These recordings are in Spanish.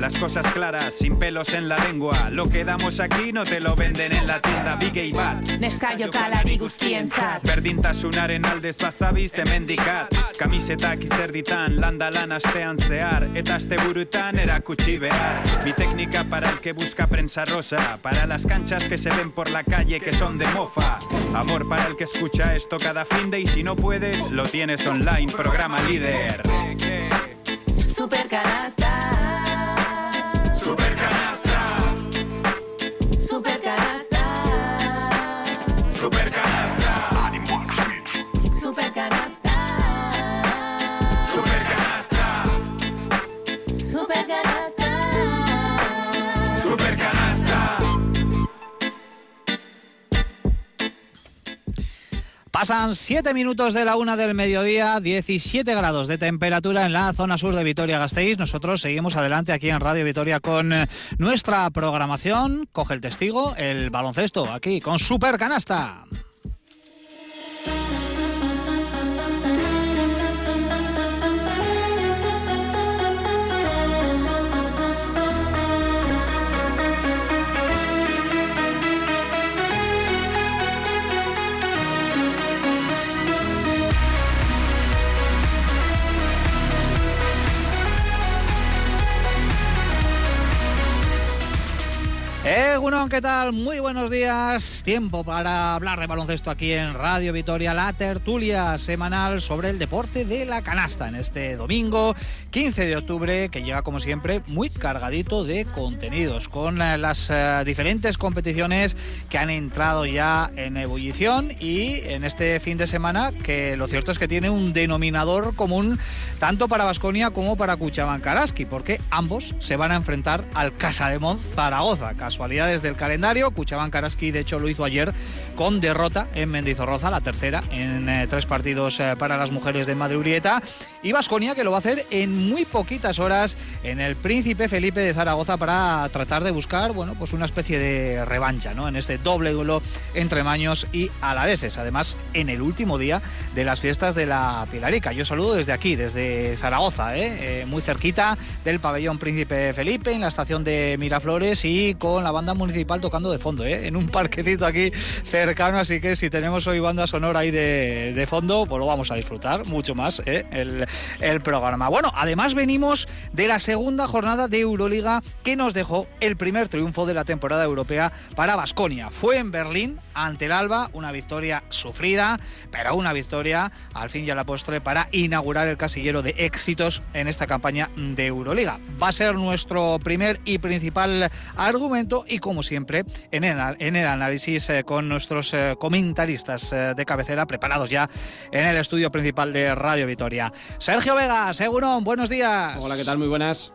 Las cosas claras, sin pelos en la lengua. Lo que damos aquí no te lo venden en la tienda. Big y Bat. Neskaio kalari guztientzat Berdintasunaren aldez bazabiz hemendikat Kamisetak izerditan, landa lan astean zehar Eta asteburutan erakutsi behar Mi técnica para el que busca prensa rosa. Para las canchas que se ven por la calle que son de mofa. Amor para el que escucha esto cada fin de Y si no puedes, lo tienes online, programa líder Pasan 7 minutos de la una del mediodía, 17 grados de temperatura en la zona sur de Vitoria-Gasteiz. Nosotros seguimos adelante aquí en Radio Vitoria con eh, nuestra programación. Coge el testigo, el baloncesto, aquí con Super Canasta. ¿Qué tal? Muy buenos días. Tiempo para hablar de baloncesto aquí en Radio Vitoria, la tertulia semanal sobre el deporte de la canasta en este domingo 15 de octubre, que llega como siempre muy cargadito de contenidos, con eh, las eh, diferentes competiciones que han entrado ya en ebullición y en este fin de semana que lo cierto es que tiene un denominador común tanto para Vasconia como para Cuchaban Karaski, porque ambos se van a enfrentar al Casa de Mon Zaragoza. Casualidades del calendario, Cuchaban Karaski de hecho lo hizo ayer con derrota en Mendizorroza, la tercera en eh, tres partidos eh, para las mujeres de Madrid y Vasconia que lo va a hacer en muy poquitas horas en el Príncipe Felipe de Zaragoza para tratar de buscar, bueno, pues una especie de revancha, ¿no? En este doble duelo entre Maños y Alaveses. Además, en el último día de las fiestas de la Pilarica. Yo saludo desde aquí, desde Zaragoza, ¿eh? Eh, muy cerquita del pabellón Príncipe Felipe, en la estación de Miraflores y con la banda municipal tocando de fondo, ¿eh? en un parquecito aquí cercano. Así que si tenemos hoy banda sonora ahí de, de fondo, pues lo vamos a disfrutar mucho más ¿eh? el, el programa. Bueno, además venimos de la segunda jornada de Euroliga que nos dejó el primer triunfo de la temporada europea para Basconia. Fue en Berlín ante el Alba, una victoria sufrida, pero una victoria al fin y a la postre para inaugurar el casillero de éxitos en esta campaña de Euroliga. Va a ser nuestro primer y principal argumento y como siempre en el, análisis eh, con nuestros eh, comentaristas eh, de cabecera preparados ya en el estudio principal de Radio Vitoria. Sergio Vega, Segurón, buenos días. Hola, ¿qué tal? Muy buenas.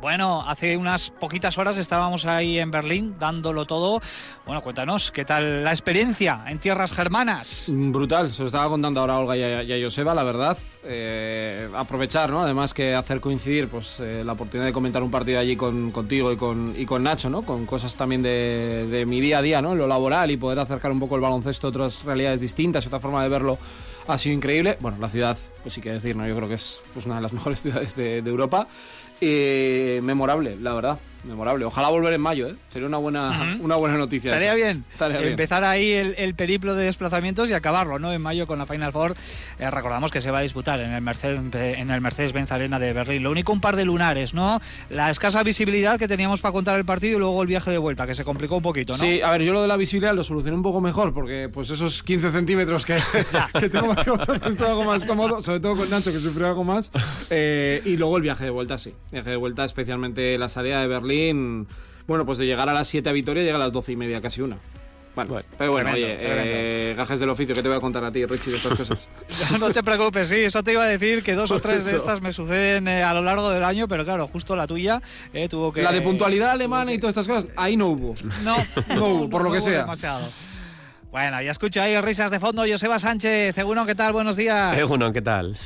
Bueno, hace unas poquitas horas estábamos ahí en Berlín dándolo todo. Bueno, cuéntanos, ¿qué tal la experiencia en tierras germanas? Mm, Brutal, se lo estaba contando ahora Olga y a, y a Joseba, la verdad. Eh, aprovechar, ¿no? Además que hacer coincidir pues, eh, la oportunidad de comentar un partido allí con, contigo y con, y con Nacho, ¿no? Con cosas también de, mi día a día, ¿no? Lo laboral y poder acercar un poco el baloncesto a otras realidades distintas, otra forma de verlo ha sido increíble. Bueno, la ciudad, pues sí que decir, ¿no? Yo creo que es pues, una de las mejores ciudades de, de Europa. Eh, memorable, la verdad. Memorable. Ojalá volver en mayo, ¿eh? Sería una buena, una buena noticia. Estaría bien. Estaría bien. Empezar ahí el, el periplo de desplazamientos y acabarlo, ¿no? En mayo con la Final Four. Eh, recordamos que se va a disputar en el Mercedes en el Mercedes-Benz Arena de Berlín. Lo único un par de lunares, ¿no? La escasa visibilidad que teníamos para contar el partido y luego el viaje de vuelta, que se complicó un poquito, ¿no? Sí, a ver, yo lo de la visibilidad lo solucioné un poco mejor porque pues esos 15 centímetros que, que tengo estoy algo más cómodo, sobre todo con Nacho que sufrió algo más. Eh, y luego el viaje de vuelta, sí. Viaje de vuelta, especialmente la salida de Berlín. Bueno, pues de llegar a las 7 a Vitoria llega a las 12 y media, casi una. Bueno, Bueno, pero bueno, tremendo, oye, tremendo. eh, gajes del oficio, que te voy a contar a ti, Richie, de estas cosas? No te preocupes, sí, eso te iba a decir que dos o tres de estas me suceden eh, a lo largo del año, pero claro, justo la tuya eh, tuvo que. La de puntualidad alemana y todas estas cosas, ahí no hubo. No, No hubo, por lo que sea. demasiado. Bueno, ya escucho ahí risas de fondo. Joseba Sánchez, Egunon, ¿qué tal? Buenos días. Egunon, ¿qué tal?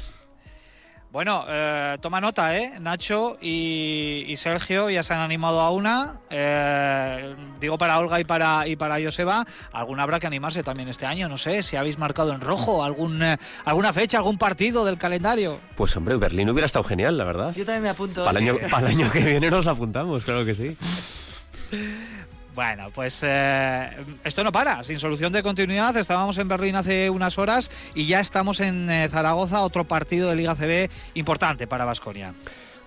Bueno, eh, toma nota, ¿eh? Nacho y, Sergio ya se han animado a una. Eh, digo para Olga y para, y para Joseba, alguna habrá que animarse también este año. No sé si habéis marcado en rojo algún, eh, alguna fecha, algún partido del calendario. Pues hombre, Berlín hubiera estado genial, la verdad. Yo también me apunto. Para el año, para el año que viene nos apuntamos, claro que sí. Bueno, pues eh, esto no para, sin solución de continuidad. Estábamos en Berlín hace unas horas y ya estamos en eh, Zaragoza, otro partido de Liga CB importante para Vasconia.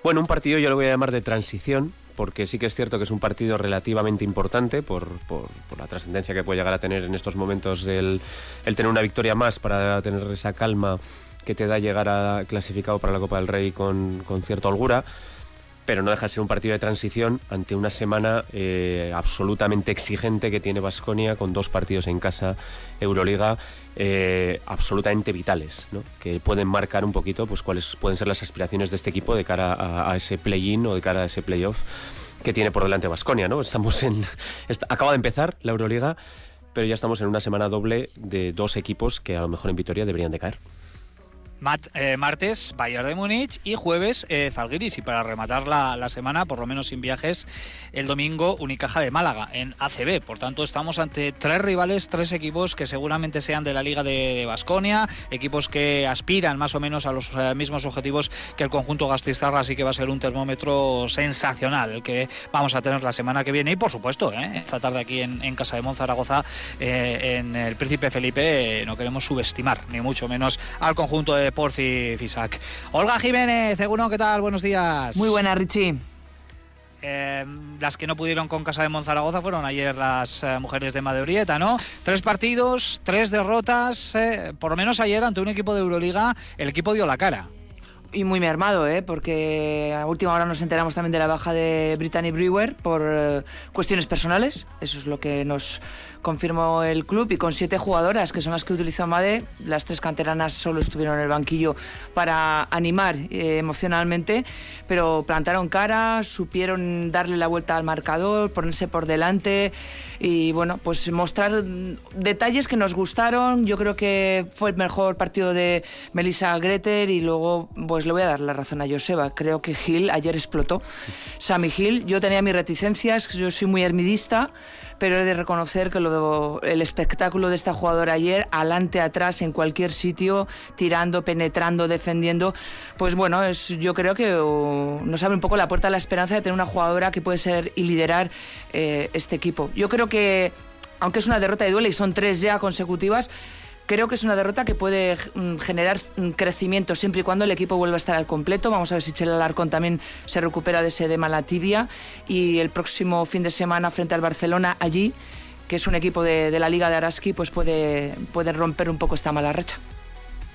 Bueno, un partido yo lo voy a llamar de transición, porque sí que es cierto que es un partido relativamente importante por, por, la trascendencia que puede llegar a tener en estos momentos el, tener una victoria más para tener esa calma que te da llegar a clasificado para la Copa del Rey con, con cierta holgura pero no deja de ser un partido de transición ante una semana eh, absolutamente exigente que tiene Basconia con dos partidos en casa, Euroliga, eh, absolutamente vitales, ¿no? que pueden marcar un poquito pues, cuáles pueden ser las aspiraciones de este equipo de cara a, ese play-in o de cara a ese play-off que tiene por delante Basconia. ¿no? Estamos en, acaba de empezar la Euroliga, pero ya estamos en una semana doble de dos equipos que a lo mejor en Vitoria deberían de caer. Eh, martes Bayern de Múnich y jueves eh, Zalgiris y para rematar la, semana, por lo menos sin viajes, el domingo Unicaja de Málaga en ACB. Por tanto, estamos ante tres rivales, tres equipos que seguramente sean de la Liga de Basconia, equipos que aspiran más o menos a los eh, mismos objetivos que el conjunto Gastistarra, así que va a ser un termómetro sensacional el que vamos a tener la semana que viene y por supuesto, esta tarde aquí en, Casa de Monzaragoza, en el Príncipe Felipe, no queremos subestimar ni mucho menos al conjunto de Porfi Fisac. Olga Jiménez, seguro, ¿qué tal? Buenos días. Muy buena, Richie. Eh, las que no pudieron con Casa de Monzaragoza fueron ayer las eh, mujeres de Madurieta, ¿no? Tres partidos, tres derrotas, eh, por lo menos ayer ante un equipo de Euroliga, el equipo dio la cara. Y muy mermado, ¿eh? porque a última hora nos enteramos también de la baja de Brittany Brewer por cuestiones personales. Eso es lo que nos confirmó el club y con siete jugadoras que son las que utilizó Made, las tres canteranas solo estuvieron en el banquillo para animar eh, emocionalmente, pero plantaron cara, supieron darle la vuelta al marcador, ponerse por delante y bueno, pues mostrar detalles que nos gustaron. Yo creo que fue el mejor partido de Melissa Greter y luego pues le voy a dar la razón a Joseba. Creo que Gil ayer explotó. Sammy Gil, yo tenía mis reticencias, yo soy muy hermidista pero he de reconocer que lo, el espectáculo de esta jugadora ayer, adelante, atrás, en cualquier sitio, tirando, penetrando, defendiendo, pues bueno, es, yo creo que nos abre un poco la puerta a la esperanza de tener una jugadora que puede ser y liderar eh, este equipo. Yo creo que, aunque es una derrota de duelo y son tres ya consecutivas, Creo que es una derrota que puede mm, generar mm, crecimiento siempre y cuando el equipo vuelva a estar al completo. Vamos a ver si Chela también se recupera de ese edema la tibia. Y el próximo fin de semana frente al Barcelona allí, que es un equipo de, de la Liga de Araski, pues puede, puede romper un poco esta mala racha.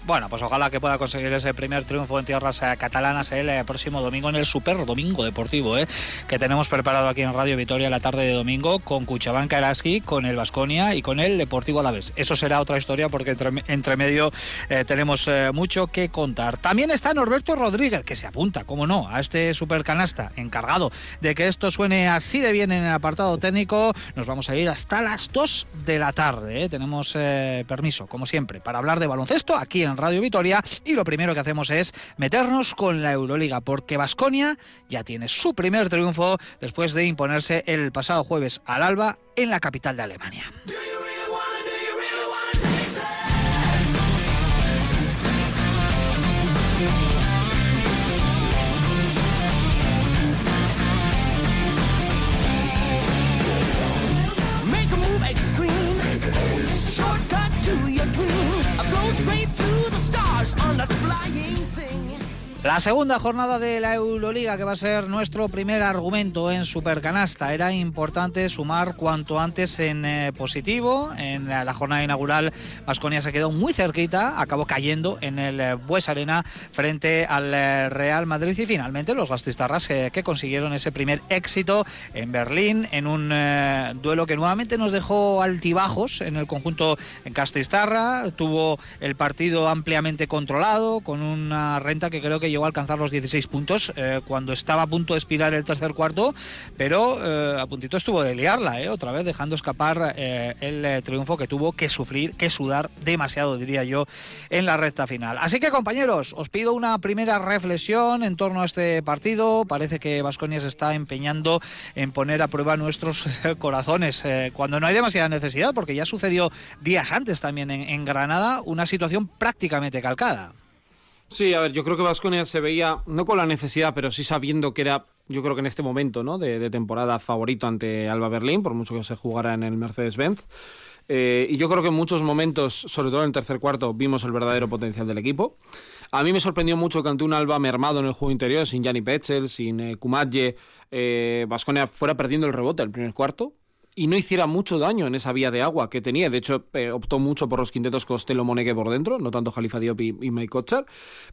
Bueno, pues ojalá que pueda conseguir ese primer triunfo en tierras eh, catalanas el eh, próximo domingo en el Super Domingo Deportivo, eh, que tenemos preparado aquí en Radio Vitoria la tarde de domingo con Cuchabanca Eraski, con el Vasconia y con el Deportivo Alavés. Eso será otra historia porque entre, medio tenemos mucho que contar. También está Norberto Rodríguez, que se apunta, como no, a este supercanasta encargado de que esto suene así de bien en el apartado técnico. Nos vamos a ir hasta las 2 de la tarde. Tenemos permiso, como siempre, para hablar de baloncesto aquí en Radio Vitoria y lo primero que hacemos es meternos con la Euroliga porque Vasconia ya tiene su primer triunfo después de imponerse el pasado jueves al Alba en la capital de Alemania. stars on the flying thing. La segunda jornada de la Euroliga, que va a ser nuestro primer argumento en Supercanasta. Era importante sumar cuanto antes en eh, positivo. En la, jornada inaugural, Vasconia se quedó muy cerquita, acabó cayendo en el eh, Bues Arena frente al eh, Real Madrid. Y finalmente, los gastistarras que consiguieron ese primer éxito en Berlín, en un duelo que nuevamente nos dejó altibajos en el conjunto en Castistarra. Tuvo el partido ampliamente controlado, con una renta que creo que llegó a alcanzar los 16 puntos eh, cuando estaba a punto de expirar el tercer cuarto, pero eh, a puntito estuvo de liarla, eh, otra vez dejando escapar el triunfo que tuvo que sufrir, que sudar demasiado, diría yo, en la recta final. Así que compañeros, os pido una primera reflexión en torno a este partido. Parece que Vasconia se está empeñando en poner a prueba nuestros corazones cuando no hay demasiada necesidad, porque ya sucedió días antes también en Granada una situación prácticamente calcada. Sí, a ver, yo creo que Vasconia se veía, no con la necesidad, pero sí sabiendo que era, yo creo que en este momento ¿no? de, temporada favorito ante Alba Berlín, por mucho que se jugara en el Mercedes-Benz. Eh, y yo creo que en muchos momentos, sobre todo en el tercer cuarto, vimos el verdadero potencial del equipo. A mí me sorprendió mucho que ante un Alba mermado en el juego interior, sin Gianni Petzel, sin eh, Kumadje, eh, fuera perdiendo el rebote el primer cuarto y no hiciera mucho daño en esa vía de agua que tenía. De hecho, eh, optó mucho por los quintetos Costello Moneque por dentro, no tanto Jalifa Diop y, Mike.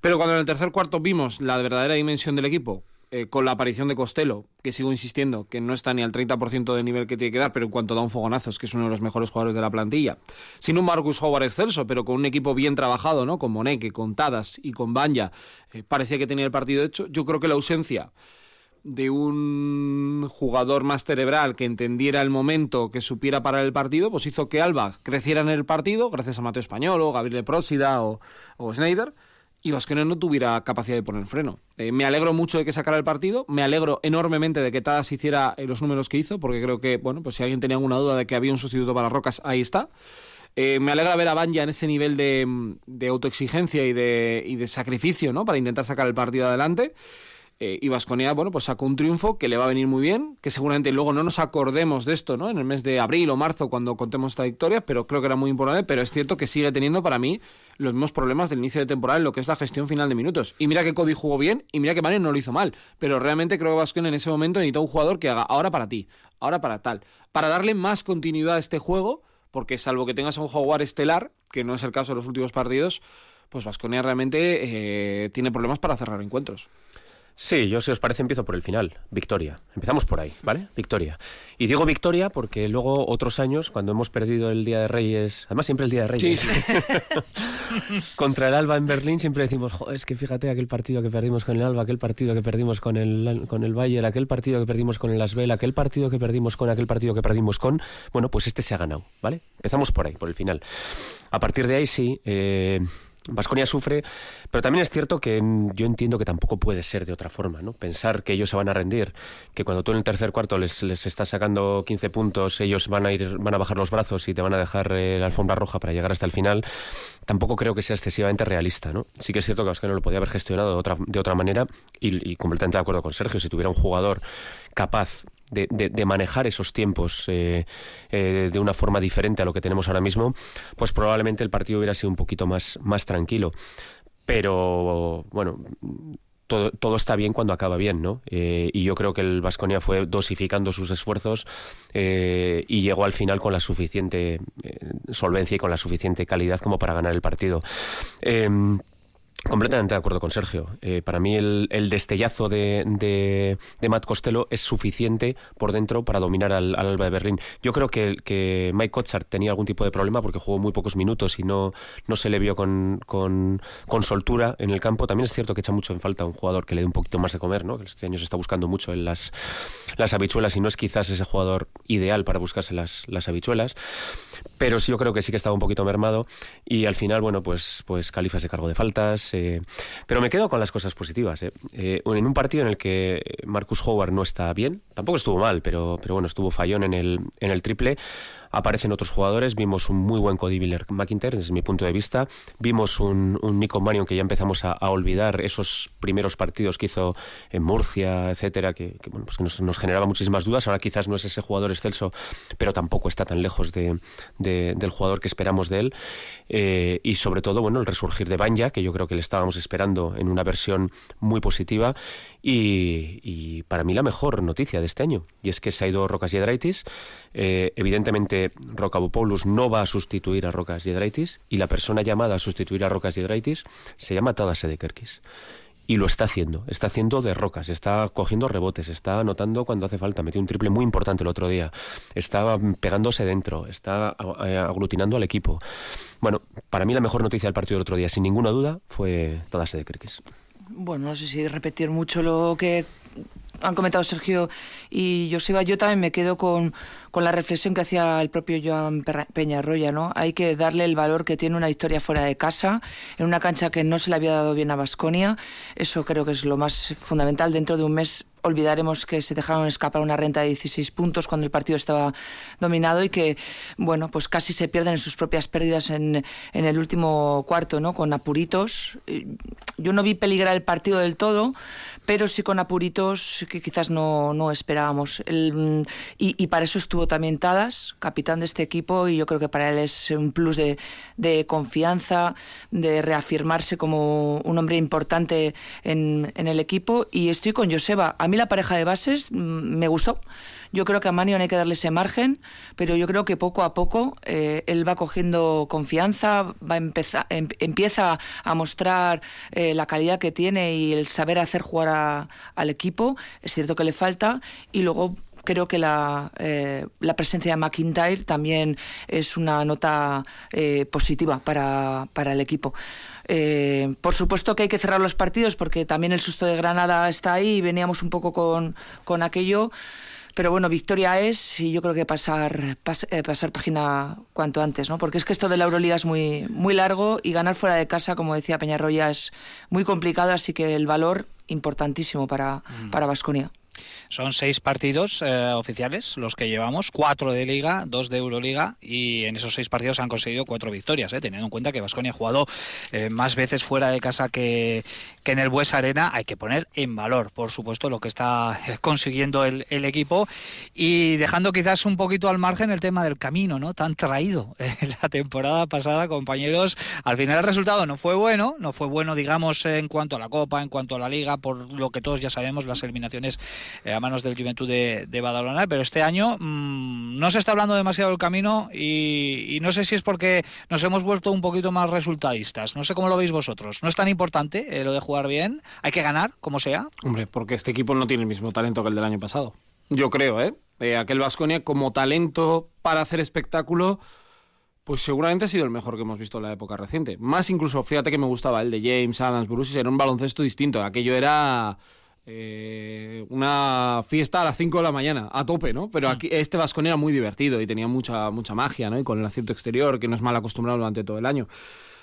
Pero cuando en el tercer cuarto vimos la verdadera dimensión del equipo, eh, con la aparición de Costello, que sigo insistiendo que no está ni al 30% de nivel que tiene que dar, pero en cuanto da un fogonazo es que es uno de los mejores jugadores de la plantilla. Sin un Marcus Howard excelso, pero con un equipo bien trabajado, ¿no? Con Moneque, con Tadas y con Banya, eh, parecía que tenía el partido hecho. Yo creo que la ausencia de un jugador más cerebral que entendiera el momento, que supiera parar el partido, pues hizo que Alba creciera en el partido, gracias a Mateo Español, o Gabriel Prósida o, o Schneider, y Vascones no tuviera capacidad de poner freno. Eh, me alegro mucho de que sacara el partido, me alegro enormemente de que Tadas hiciera eh, los números que hizo, porque creo que, bueno, pues si alguien tenía alguna duda de que había un sustituto para Rocas, ahí está. Eh, me alegra ver a Banja en ese nivel de, de autoexigencia y de, y de sacrificio, ¿no? Para intentar sacar el partido adelante. Eh, y Vasconia, bueno, pues sacó un triunfo que le va a venir muy bien, que seguramente luego no nos acordemos de esto, ¿no? En el mes de abril o marzo cuando contemos esta victoria, pero creo que era muy importante, pero es cierto que sigue teniendo para mí los mismos problemas del inicio de temporada en lo que es la gestión final de minutos. Y mira que Cody jugó bien y mira que Mane no lo hizo mal, pero realmente creo que Vasconia en ese momento necesita un jugador que haga ahora para ti, ahora para tal, para darle más continuidad a este juego, porque salvo que tengas a un jugador estelar, que no es el caso de los últimos partidos, pues Vasconia realmente eh, tiene problemas para cerrar encuentros. Sí, yo si os parece empiezo por el final. Victoria. Empezamos por ahí, ¿vale? Victoria. Y digo victoria porque luego otros años, cuando hemos perdido el Día de Reyes, además siempre el Día de Reyes, contra el Alba en Berlín, siempre decimos, es que fíjate aquel partido que perdimos con el Alba, aquel partido que perdimos con el, con el Bayern, aquel partido que perdimos con el Asbel, aquel partido que perdimos con aquel partido que perdimos con... Bueno, pues este se ha ganado, ¿vale? Empezamos por ahí, por el final. A partir de ahí sí... Eh, Vasconia sufre, pero también es cierto que yo entiendo que tampoco puede ser de otra forma, ¿no? Pensar que ellos se van a rendir, que cuando tú en el tercer cuarto les, les estás sacando 15 puntos, ellos van a ir, van a bajar los brazos y te van a dejar eh, la alfombra roja para llegar hasta el final, tampoco creo que sea excesivamente realista, ¿no? Sí que es cierto que Vasconia lo podía haber gestionado de otra, de otra manera y, y completamente de acuerdo con Sergio, si tuviera un jugador capaz de, de, manejar esos tiempos eh, eh, de una forma diferente a lo que tenemos ahora mismo, pues probablemente el partido hubiera sido un poquito más, más tranquilo. Pero bueno, todo, todo, está bien cuando acaba bien, ¿no? Eh, y yo creo que el Vasconia fue dosificando sus esfuerzos y llegó al final con la suficiente solvencia y con la suficiente calidad como para ganar el partido. Completamente de acuerdo con Sergio. Eh, para mí el, destellazo de, de, Matt Costello es suficiente por dentro para dominar al, Alba de Berlín. Yo creo que, que Mike Kotzar tenía algún tipo de problema porque jugó muy pocos minutos y no, no se le vio con, con, soltura en el campo. También es cierto que echa mucho en falta un jugador que le dé un poquito más de comer, ¿no? Este año se está buscando mucho en las, las habichuelas y no es quizás ese jugador ideal para buscarse las, las habichuelas. Pero sí yo creo que sí que estaba un poquito mermado y al final, bueno, pues, pues Califa se cargó de faltas eh, pero me quedo con las cosas positivas. Eh. Eh, en un partido en el que Marcus Howard no está bien, tampoco estuvo mal, pero, pero bueno, estuvo fallón en el, en el triple aparecen otros jugadores. Vimos un muy buen Cody Miller McIntyre, desde mi punto de vista. Vimos un, un Nico Marion que ya empezamos a, olvidar esos primeros partidos que hizo en Murcia, etcétera, que, bueno, pues que nos, nos, generaba muchísimas dudas. Ahora quizás no es ese jugador excelso, pero tampoco está tan lejos de, del jugador que esperamos de él. Eh, y sobre todo, bueno, el resurgir de Banja, que yo creo que le estábamos esperando en una versión muy positiva. Y, para mí la mejor noticia de este año, y es que se ha ido Rocas Yedraitis. Eh, evidentemente, Rocabopoulos no va a sustituir a Rocas Yedraitis, y la persona llamada a sustituir a Rocas Yedraitis se llama Tadas Sedekerkis. Y lo está haciendo, está haciendo de rocas, está cogiendo rebotes, está anotando cuando hace falta, metió un triple muy importante el otro día, está pegándose dentro, está aglutinando al equipo. Bueno, para mí la mejor noticia del partido del otro día, sin ninguna duda, fue Tadas Sedekerkis. Bueno, no sé si repetir mucho lo que han comentado Sergio y Joseba, yo también me quedo con, con la reflexión que hacía el propio Joan Peñarroya, ¿no? Hay que darle el valor que tiene una historia fuera de casa, en una cancha que no se le había dado bien a Basconia. Eso creo que es lo más fundamental. Dentro de un mes olvidaremos que se dejaron escapar una renta de 16 puntos cuando el partido estaba dominado y que, bueno, pues casi se pierden en sus propias pérdidas en, en el último cuarto, ¿no? Con apuritos. Yo no vi peligrar el partido del todo, pero sí con apuritos que quizás no, no esperábamos. El, y, y, para eso estuvo también Tadas, capitán de este equipo, y yo creo que para él es un plus de, de confianza, de reafirmarse como un hombre importante en, en el equipo. Y estoy con Joseba. A mí la pareja de bases mm, me gustó. Yo creo que a Manio hay que darle ese margen, pero yo creo que poco a poco eh, él va cogiendo confianza, va a empezar, em, empieza a mostrar eh, la calidad que tiene y el saber hacer jugar a, al equipo. Es cierto que le falta y luego creo que la, eh, presencia de McIntyre también es una nota positiva para, para, el equipo. Eh, por supuesto que hay que cerrar los partidos porque también el susto de Granada está ahí y veníamos un poco con, con aquello. Pero bueno, victoria es y yo creo que pasar, pas, eh, pasar página cuanto antes, ¿no? Porque es que esto de la Euroliga es muy, muy largo y ganar fuera de casa, como decía Peñarroya, es muy complicado, así que el valor importantísimo para Vasconia. Mm. Para son seis partidos eh, oficiales los que llevamos, cuatro de Liga, dos de Euroliga y en esos seis partidos han conseguido cuatro victorias, eh, teniendo en cuenta que Vasconia ha jugado eh, más veces fuera de casa que, que en el Bues Arena. Hay que poner en valor, por supuesto, lo que está consiguiendo el, el, equipo y dejando quizás un poquito al margen el tema del camino, ¿no? Tan traído la temporada pasada, compañeros. Al final el resultado no fue bueno, no fue bueno, digamos, en cuanto a la Copa, en cuanto a la Liga, por lo que todos ya sabemos, las eliminaciones eh, a manos del Juventud de, de Badalona, pero este año mmm, no se está hablando demasiado del camino y, y, no sé si es porque nos hemos vuelto un poquito más resultadistas. No sé cómo lo veis vosotros. No es tan importante eh, lo de jugar bien, hay que ganar, como sea. Hombre, porque este equipo no tiene el mismo talento que el del año pasado. Yo creo, ¿eh? eh aquel Vasconia como talento para hacer espectáculo pues seguramente ha sido el mejor que hemos visto en la época reciente. Más incluso, fíjate que me gustaba el de James, Adams, Bruce, era un baloncesto distinto. Aquello era eh, una fiesta a las 5 de la mañana, a tope, ¿no? Pero aquí este Vasconi era muy divertido y tenía mucha, mucha magia, ¿no? Y con el acierto exterior, que no es mal acostumbrado durante todo el año.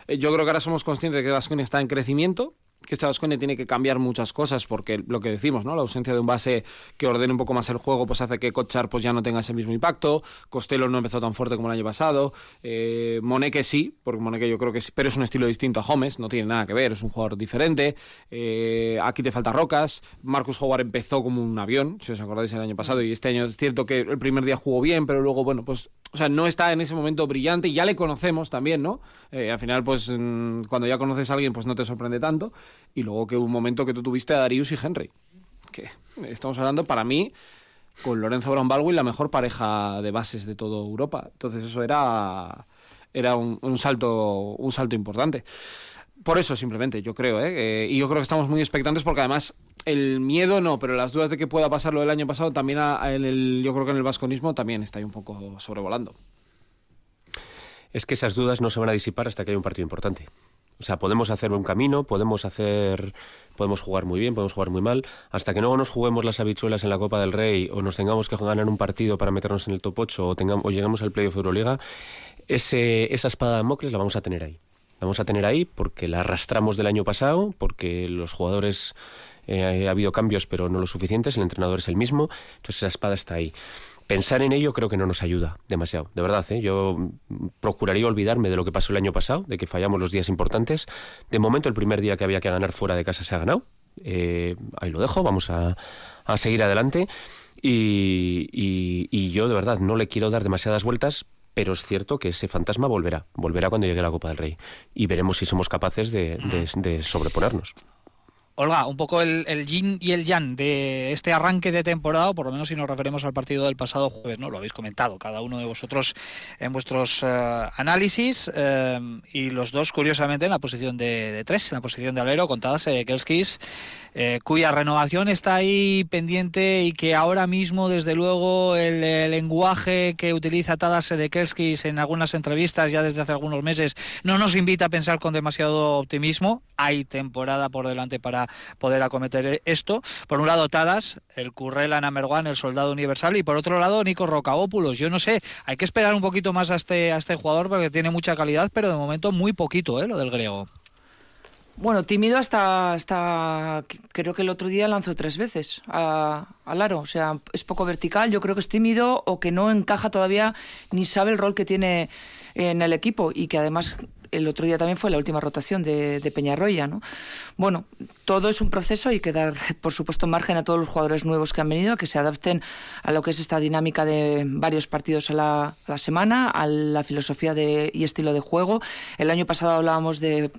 Eh, yo creo que ahora somos conscientes de que Vasconi está en crecimiento, que este Vasconia tiene que cambiar muchas cosas porque lo que decimos, ¿no? La ausencia de un base que ordene un poco más el juego pues hace que Kochar pues ya no tenga ese mismo impacto, Costello no empezó tan fuerte como el año pasado, eh, Moneke sí, porque Moneke yo creo que sí, pero es un estilo distinto a Holmes, no tiene nada que ver, es un jugador diferente, eh, aquí te falta Rocas, Marcus Howard empezó como un avión, si os acordáis el año pasado, y este año es cierto que el primer día jugó bien, pero luego, bueno, pues, o sea, no está en ese momento brillante y ya le conocemos también, ¿no? Eh, al final, pues, cuando ya conoces a alguien, pues no te sorprende tanto, y luego que un momento que tú tuviste a Darius y Henry. Que estamos hablando, para mí, con Lorenzo Brown Baldwin, la mejor pareja de bases de toda Europa. Entonces eso era, era un, salto, un salto importante. Por eso, simplemente, yo creo, ¿eh? ¿eh? Y yo creo que estamos muy expectantes porque además el miedo no, pero las dudas de que pueda pasar lo del año pasado también en el, yo creo que en el vasconismo también está ahí un poco sobrevolando. Es que esas dudas no se van a disipar hasta que haya un partido importante. O sea, podemos hacer un camino, podemos hacer, podemos jugar muy bien, podemos jugar muy mal, hasta que no nos juguemos las habichuelas en la Copa del Rey o nos tengamos que ganar un partido para meternos en el top 8 o, tengamos, o lleguemos al playoff Euroliga, ese, esa espada de Mocles la vamos a tener ahí. La vamos a tener ahí porque la arrastramos del año pasado, porque los jugadores eh, ha habido cambios pero no lo suficientes, el entrenador es el mismo, entonces esa espada está ahí pensar en ello creo que no nos ayuda demasiado, de verdad. ¿eh? Yo procuraría olvidarme de lo que pasó el año pasado, de que fallamos los días importantes. De momento, el primer día que había que ganar fuera de casa se ha ganado. Eh, ahí lo dejo, vamos a, a seguir adelante. Y, y, y, yo, de verdad, no le quiero dar demasiadas vueltas, pero es cierto que ese fantasma volverá, volverá cuando llegue la Copa del Rey. Y veremos si somos capaces de, de, de sobreponernos. Olga, un poco el, el, yin y el yang de este arranque de temporada, por lo menos si nos referimos al partido del pasado jueves, ¿no? Lo habéis comentado cada uno de vosotros en vuestros uh, análisis uh, y los dos, curiosamente, en la posición de, de, tres, en la posición de alero, contadas eh, Kelskis, eh, cuya renovación está ahí pendiente y que ahora mismo, desde luego, el, lenguaje que utiliza Tadas de Kelskis en algunas entrevistas ya desde hace algunos meses no nos invita a pensar con demasiado optimismo. Hay temporada por delante para poder acometer esto. Por un lado, Tadas, el Currela one, el soldado universal, y por otro lado, Nico Rocabópulos. Yo no sé, hay que esperar un poquito más a este, a este jugador porque tiene mucha calidad, pero de momento muy poquito, ¿eh? Lo del griego. Bueno, tímido hasta, hasta creo que el otro día lanzó tres veces a, al aro, o sea, es poco vertical, yo creo que es tímido o que no encaja todavía ni sabe el rol que tiene en el equipo y que además el otro día también fue la última rotación de, de Peñarroya, ¿no? Bueno, todo es un proceso y que dar, por supuesto, margen a todos los jugadores nuevos que han venido, a que se adapten a lo que es esta dinámica de varios partidos a la, semana, a la filosofía de, y estilo de juego. El año pasado hablábamos de,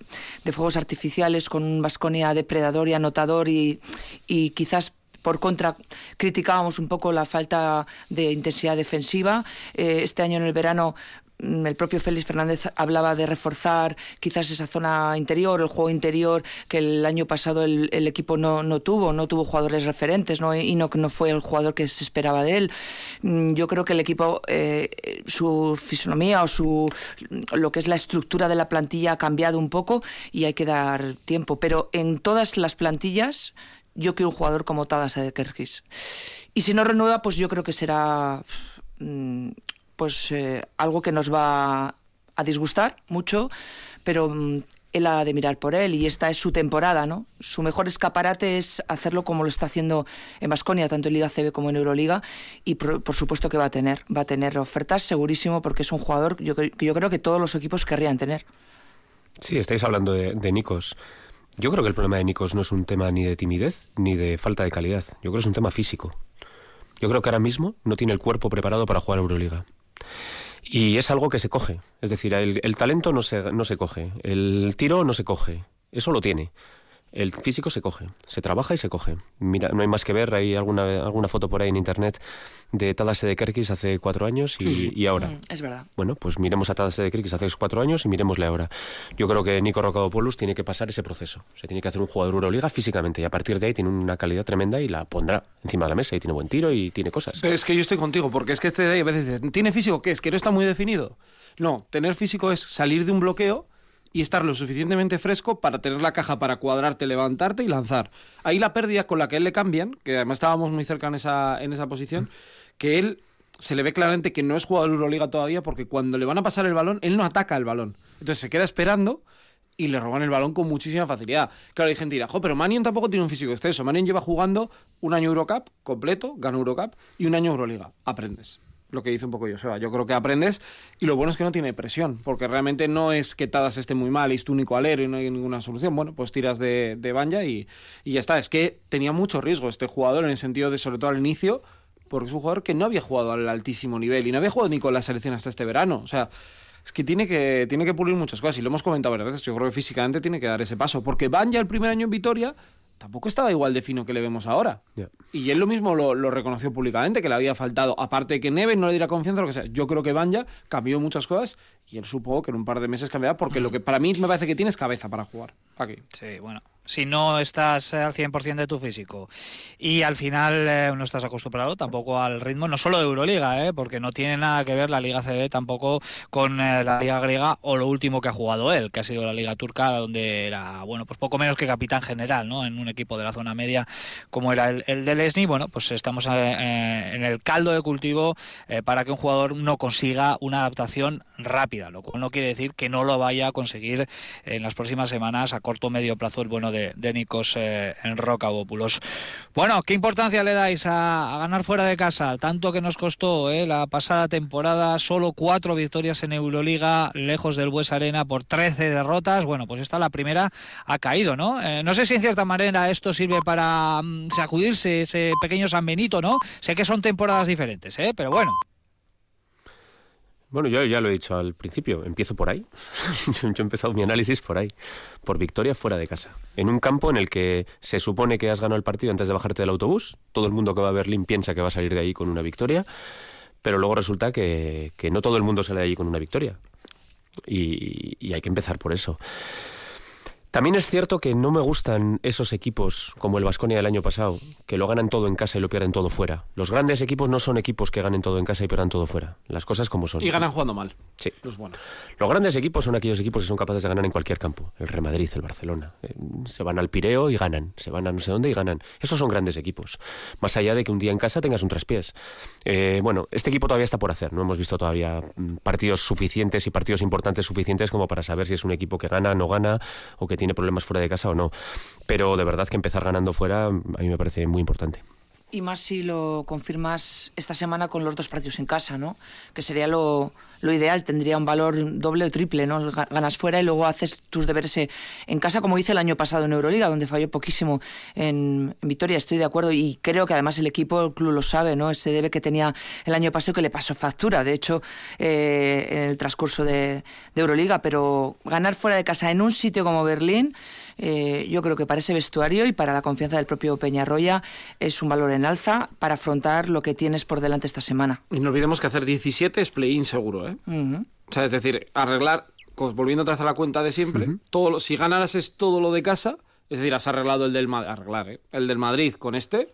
de fuegos artificiales con un Vasconia depredador y anotador y, y quizás por contra, criticábamos un poco la falta de intensidad defensiva. Eh, este año en el verano el propio Félix Fernández hablaba de reforzar quizás esa zona interior, el juego interior que el año pasado el, equipo no, no, tuvo, no tuvo jugadores referentes ¿no? y no, no fue el jugador que se esperaba de él. Yo creo que el equipo, eh, su fisonomía o su, lo que es la estructura de la plantilla ha cambiado un poco y hay que dar tiempo, pero en todas las plantillas yo quiero un jugador como Tadas de Kerkis. Y si no renueva, pues yo creo que será mmm, pues eh, algo que nos va a disgustar mucho, pero mmm, él ha de mirar por él y esta es su temporada, ¿no? Su mejor escaparate es hacerlo como lo está haciendo en Basconia, tanto en Liga CB como en Euroliga y por, supuesto que va a tener, va a tener ofertas segurísimo porque es un jugador yo, yo creo que todos los equipos querrían tener. Sí, estáis hablando de, de Nikos. Yo creo que el problema de Nikos no es un tema ni de timidez ni de falta de calidad. Yo creo que es un tema físico. Yo creo que ahora mismo no tiene el cuerpo preparado para jugar Euroliga. Y es algo que se coge. Es decir, el, talento no se, no se coge, el tiro no se coge. Eso lo tiene. El físico se coge, se trabaja y se coge. Mira, no hay más que ver, hay alguna, alguna foto por ahí en internet de Tadase de Kerkis hace cuatro años y, sí. y ahora. Mm, es verdad. Bueno, pues miremos a Tadase de Kerkis hace cuatro años y miremosle ahora. Yo creo que Nico Rocadopoulos tiene que pasar ese proceso. Se tiene que hacer un jugador Euroliga físicamente y a partir de ahí tiene una calidad tremenda y la pondrá encima de la mesa y tiene buen tiro y tiene cosas. Pero es que yo estoy contigo, porque es que este de ahí a veces dices, ¿tiene físico qué? Es que no está muy definido. No, tener físico es salir de un bloqueo y estar lo suficientemente fresco para tener la caja para cuadrarte, levantarte y lanzar. Ahí la pérdida con la que él le cambian, que además estábamos muy cerca en esa, en esa posición, que él se le ve claramente que no es jugador de Euroliga todavía porque cuando le van a pasar el balón, él no ataca el balón. Entonces se queda esperando y le roban el balón con muchísima facilidad. Claro, hay gente que dirá, jo, pero Manion tampoco tiene un físico exceso. Manion lleva jugando un año Eurocup completo, ganó Eurocup, y un año Euroliga. Aprendes lo que dice un poco yo, Seba. Yo creo que aprendes y lo bueno es que no tiene presión, porque realmente no es que Tadas esté muy mal y es tu único alero y no hay ninguna solución. Bueno, pues tiras de, de Banja y, y, ya está. Es que tenía mucho riesgo este jugador en el sentido de, sobre todo al inicio, porque es un jugador que no había jugado al altísimo nivel y no había jugado ni con la selección hasta este verano. O sea, es que tiene que, tiene que pulir muchas cosas y lo hemos comentado varias veces. Yo creo que físicamente tiene que dar ese paso, porque Banja el primer año en Vitoria tampoco estaba igual de fino que le vemos ahora. Yeah. Y él lo mismo lo, lo, reconoció públicamente, que le había faltado, aparte de que Neves no le diera confianza, lo que sea. Yo creo que Banja cambió muchas cosas y él supo que en un par de meses cambiará, porque mm. lo que para mí me parece que tienes cabeza para jugar aquí. Sí, bueno. Si no estás al 100% de tu físico y al final eh, no estás acostumbrado tampoco al ritmo, no solo de Euroliga, eh, porque no tiene nada que ver la Liga CB tampoco con eh, la Liga griega o lo último que ha jugado él, que ha sido la Liga turca, donde era, bueno, pues poco menos que capitán general, ¿no? En un equipo de la zona media como era el, el de Lesni, bueno, pues estamos eh, en el caldo de cultivo eh, para que un jugador no consiga una adaptación rápida, lo cual no quiere decir que no lo vaya a conseguir en las próximas semanas a corto o medio plazo el bueno de de, Nikos eh, en Rocabópulos. Bueno, ¿qué importancia le dais a, ganar fuera de casa? Tanto que nos costó eh, la pasada temporada, solo cuatro victorias en Euroliga, lejos del Bues Arena por 13 derrotas. Bueno, pues esta la primera ha caído, ¿no? Eh, no sé si en cierta manera esto sirve para um, sacudirse ese pequeño San Benito, ¿no? Sé que son temporadas diferentes, ¿eh? Pero bueno. Bueno, yo ya lo he dicho al principio, empiezo por ahí. yo he empezado mi análisis por ahí, por victoria fuera de casa. En un campo en el que se supone que has ganado el partido antes de bajarte del autobús, todo el mundo que va a Berlín piensa que va a salir de ahí con una victoria, pero luego resulta que, que no todo el mundo sale de allí con una victoria. Y hay que empezar por eso. También es cierto que no me gustan esos equipos como el Vasconia del año pasado, que lo ganan todo en casa y lo pierden todo fuera. Los grandes equipos no son equipos que ganen todo en casa y pierdan todo fuera. Las cosas como son. Y ganan jugando mal. Sí. Los buenos. Los grandes equipos son aquellos equipos que son capaces de ganar en cualquier campo. El Real Madrid, el Barcelona. Eh, se van al Pireo y ganan. Se van a no sé dónde y ganan. Esos son grandes equipos. Más allá de que un día en casa tengas un traspiés. Eh, bueno, este equipo todavía está por hacer. No hemos visto todavía mm, partidos suficientes y partidos importantes suficientes como para saber si es un equipo que gana, no gana o que tiene problemas fuera de casa o no. Pero de verdad que empezar ganando fuera a mí me parece muy importante. Y más si lo confirmas esta semana con los dos partidos en casa, ¿no? Que sería lo, lo ideal, tendría un valor doble o triple, ¿no? Ga- Ganas fuera y luego haces tus deberes eh, en casa, como hice el año pasado en Euroliga, donde falló poquísimo en, Vitoria, estoy de acuerdo. Y creo que además el equipo, el club lo sabe, ¿no? Ese debe que tenía el año pasado que le pasó factura, de hecho, eh, en el transcurso de, Euroliga. Pero ganar fuera de casa en un sitio como Berlín, eh, yo creo que para ese vestuario y para la confianza del propio Peñarroya es un valor en alza para afrontar lo que tienes por delante esta semana. Y no olvidemos que hacer 17 es play-in seguro. Ujú. O sea, es decir, arreglar, volviendo vez a la cuenta de siempre, todo lo- si ganaras es todo lo de casa, es decir, has arreglado el del Madrid, arreglar, ¿eh? el del Madrid con este,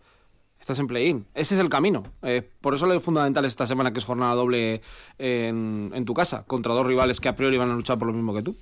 estás en play-in. Ese es el camino. Eh, por eso lo fundamental esta semana que es jornada doble en, en tu casa, contra dos rivales que a priori van a luchar por lo mismo que tú.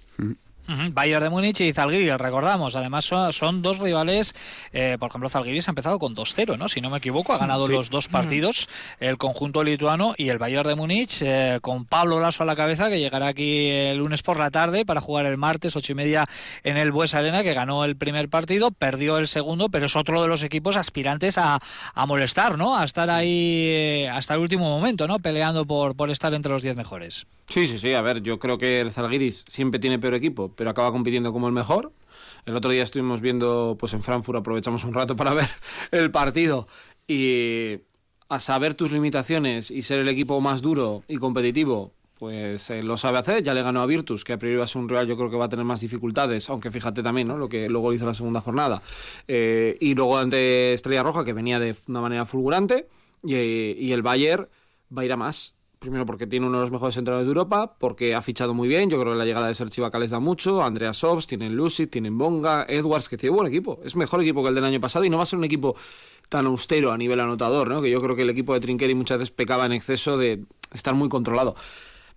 Bayern de Múnich y Zalgiris, recordamos. Además, son, son dos rivales. eh, por ejemplo, Zalgiris ha empezado con 2-0, ¿no? Si no me equivoco, ha ganado Sí. los dos partidos, el conjunto lituano y el Bayern de Múnich, eh, con Pablo Lasso a la cabeza, que llegará aquí el lunes por la tarde para jugar el martes, ocho y media, en el Bues Arena, que ganó el primer partido, perdió el segundo, pero es otro de los equipos aspirantes a, a molestar, ¿no? A estar ahí eh, hasta el último momento, ¿no? Peleando por, por estar entre los 10 mejores. Sí, sí, sí. A ver, yo creo que el Zalgiris siempre tiene peor equipo, pero acaba compitiendo como el mejor. El otro día estuvimos viendo, pues en Frankfurt aprovechamos un rato para ver el partido y a saber tus limitaciones y ser el equipo más duro y competitivo, pues eh, lo sabe hacer. Ya le ganó a Virtus, que a priori va a ser un rival, yo creo que va a tener más dificultades, aunque fíjate también, ¿no? Lo que luego hizo la segunda jornada. Eh, y luego ante Estrella Roja, que venía de una manera fulgurante, y, y el Bayern va a ir a más. Primero porque tiene uno de los mejores entrenadores de Europa, porque ha fichado muy bien. Yo creo que la llegada de Sergi les da mucho. Andrea Sobs, tienen Lucy, tienen Bonga, Edwards, que tiene buen equipo. Es mejor equipo que el del año pasado y no va a ser un equipo tan austero a nivel anotador, ¿no? Que yo creo que el equipo de Trinqueri muchas veces pecaba en exceso de estar muy controlado.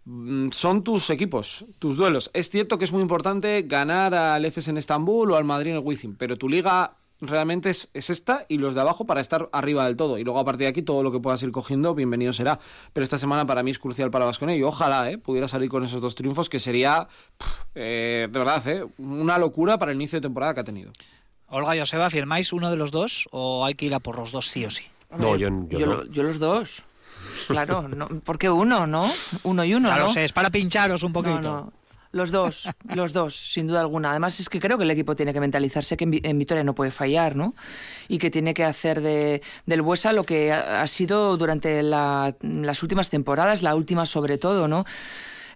Mm, Son tus equipos, tus duelos. Es cierto que es muy importante ganar al EFES en Estambul o al Madrid en el Wizzing, pero tu liga realmente es, es esta y los de abajo para estar arriba del todo. Y luego a partir de aquí todo lo que puedas ir cogiendo, bienvenido será. Pero esta semana para mí es crucial para Vasconia y ojalá eh, pudiera salir con esos dos triunfos que sería, pff, eh, de verdad, eh, una locura para el inicio de temporada que ha tenido. Olga Joseba, ¿firmáis uno de los dos o hay que ir a por los dos sí o sí? No, yo, yo no. lo- yo los dos. Claro, no, ¿por qué uno, no? Uno y uno, Claro, ¿no? sé, es para pincharos un No, poquito. no. Los dos, los dos, sin duda alguna. Además es que creo que el equipo tiene que mentalizarse que en, en Vitoria no puede fallar, ¿no? Y que tiene que hacer de, del Buesa lo que ha, sido durante la- las últimas temporadas, la última sobre todo, ¿no?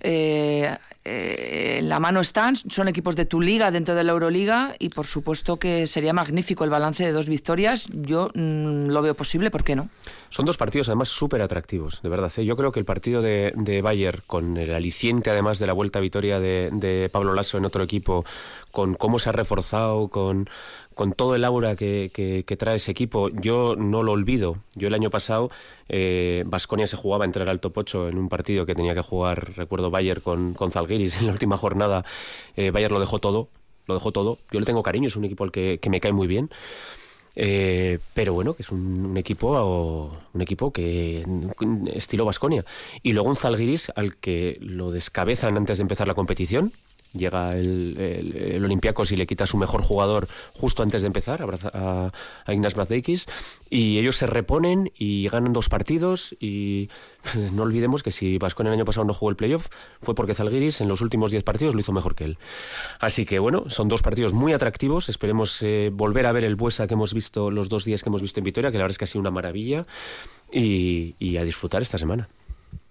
Eh, eh, en la mano están, son equipos de tu liga dentro de la Euroliga y por supuesto que sería magnífico el balance de dos victorias. Yo mm, lo veo posible, ¿por qué no? Son dos partidos además súper atractivos, de verdad. ¿eh? Yo creo que el partido de, de Bayern, con el aliciente además de la vuelta a Vitoria de, de Pablo Lasso en otro equipo, con cómo se ha reforzado, con, con todo el aura que, que- trae ese equipo, yo no lo olvido. Yo el año pasado, Vasconia se jugaba a entrar al top 8 en un partido que tenía que jugar, recuerdo, Bayern con, con en la última jornada. Eh, Bayern lo dejó todo, lo dejó todo. Yo le tengo cariño, es un equipo al que, que me cae muy bien. Eh, pero bueno, que es un, un equipo un equipo que estilo Vasconia. Y luego un Zalgiris al que lo descabezan antes de empezar la competición. Llega el, el, Olympiacos y le quita su mejor jugador justo antes de empezar, a, Braza- a, a Brazdeikis, y ellos se reponen y ganan dos partidos. Y no olvidemos que si Vasconia el año pasado no jugó el playoff, fue porque Zalgiris en los últimos 10 partidos lo hizo mejor que él. Así que bueno, son dos partidos muy atractivos. Esperemos eh, volver a ver el Buesa que hemos visto los dos días que hemos visto en Vitoria, que la verdad es que ha sido una maravilla, y a disfrutar esta semana.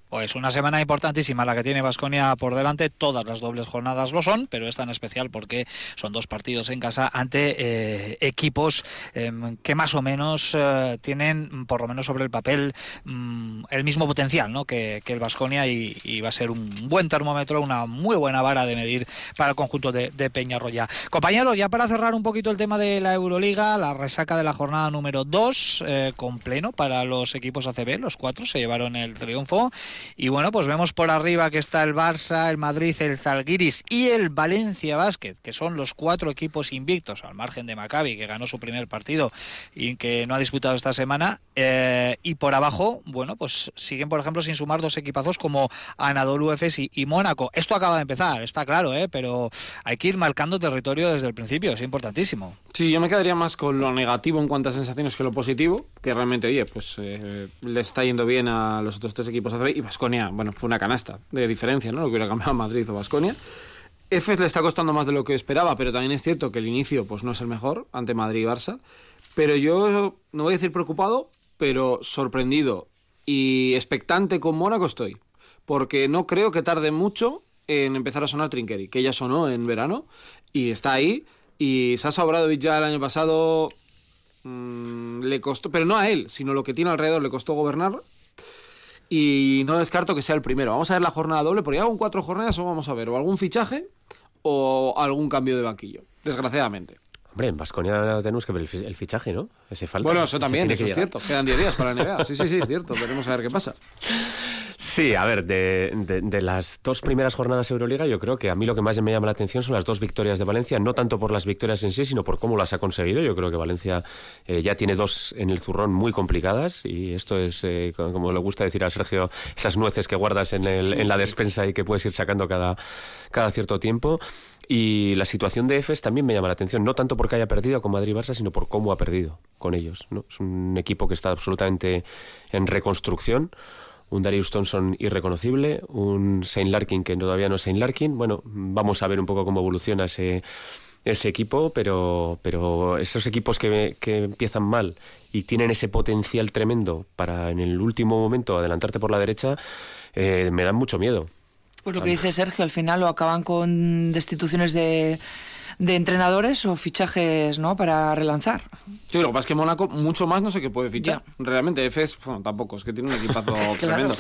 Pues una semana importantísima la que tiene Vasconia por delante. Todas las dobles jornadas lo son, pero esta en especial porque son dos partidos en casa ante eh, equipos em, que más o menos eh, tienen, por lo menos sobre el papel, mm, el mismo potencial ¿no? que, el Vasconia y, va a ser un buen termómetro, una muy buena vara de medir para el conjunto de, de Peñarroya. Compañeros, ya para cerrar un poquito el tema de la Euroliga, la resaca de la jornada número 2 eh, con pleno para los equipos ACB, los cuatro se llevaron el triunfo. Y bueno, pues vemos por arriba que está el Barça, el Madrid, el Zalgiris y el Valencia Basket, que son los cuatro equipos invictos, al margen de Maccabi, que ganó su primer partido y que no ha disputado esta semana. Eh, y por abajo, bueno, pues siguen, por ejemplo, sin sumar dos equipazos como Anadolu Efes y, Mónaco. Esto acaba de empezar, está claro, ¿eh? pero hay que ir marcando territorio desde el principio, es importantísimo. Sí, yo me quedaría más con lo negativo en cuanto a sensaciones que lo positivo, que realmente, oye, pues eh, le está yendo bien a los otros tres equipos y Vasconia, bueno, fue una canasta de diferencia, ¿no? Lo que hubiera cambiado Madrid o Vasconia. Efes le está costando más de lo que esperaba, pero también es cierto que el inicio pues no es el mejor ante Madrid y Barça. Pero yo no voy a decir preocupado, pero sorprendido y expectante con Mónaco estoy. Porque no creo que tarde mucho en empezar a sonar Trinkeri, que ya sonó en verano y está ahí. Y Sasa Obradovic ya el año pasado mm, le costó, pero no a él, sino lo que tiene alrededor, le costó gobernar y no descarto que sea el primero. Vamos a ver la jornada doble, porque hago cuatro jornadas o vamos a ver o algún fichaje o algún cambio de banquillo, desgraciadamente. Hombre, en Vasconia tenemos que ver el fichaje, ¿no? Ese falta. Bueno, eso también, eso es cierto. Quedan 10 días para la NBA. Sí, sí, sí, es cierto. Veremos a ver qué pasa. Sí, a ver, de, las dos primeras jornadas de Euroliga, yo creo que a mí lo que más me llama la atención son las dos victorias de Valencia, no tanto por las victorias en sí, sino por cómo las ha conseguido. Yo creo que Valencia eh, ya tiene dos en el zurrón muy complicadas y esto es, eh, como le gusta decir a Sergio, esas nueces que guardas en, en la despensa y que puedes ir sacando cada, cada cierto tiempo. Y la situación de EFES también me llama la atención, no tanto porque haya perdido con Madrid-Barça, sino por cómo ha perdido con ellos. Es un equipo que está absolutamente en reconstrucción un Darius Thompson irreconocible, un Saint Larkin que todavía no es Saint Larkin. Bueno, vamos a ver un poco cómo evoluciona ese, equipo, pero, esos equipos que, que empiezan mal y tienen ese potencial tremendo para en el último momento adelantarte por la derecha, eh, me dan mucho miedo. Pues lo que dice Sergio, al final lo acaban con destituciones de de entrenadores o fichajes ¿no? para relanzar. Sí, lo que pasa es que Mónaco mucho más no sé qué puede fichar. Realmente EFES, bueno, tampoco, es que tiene un equipazo tremendo.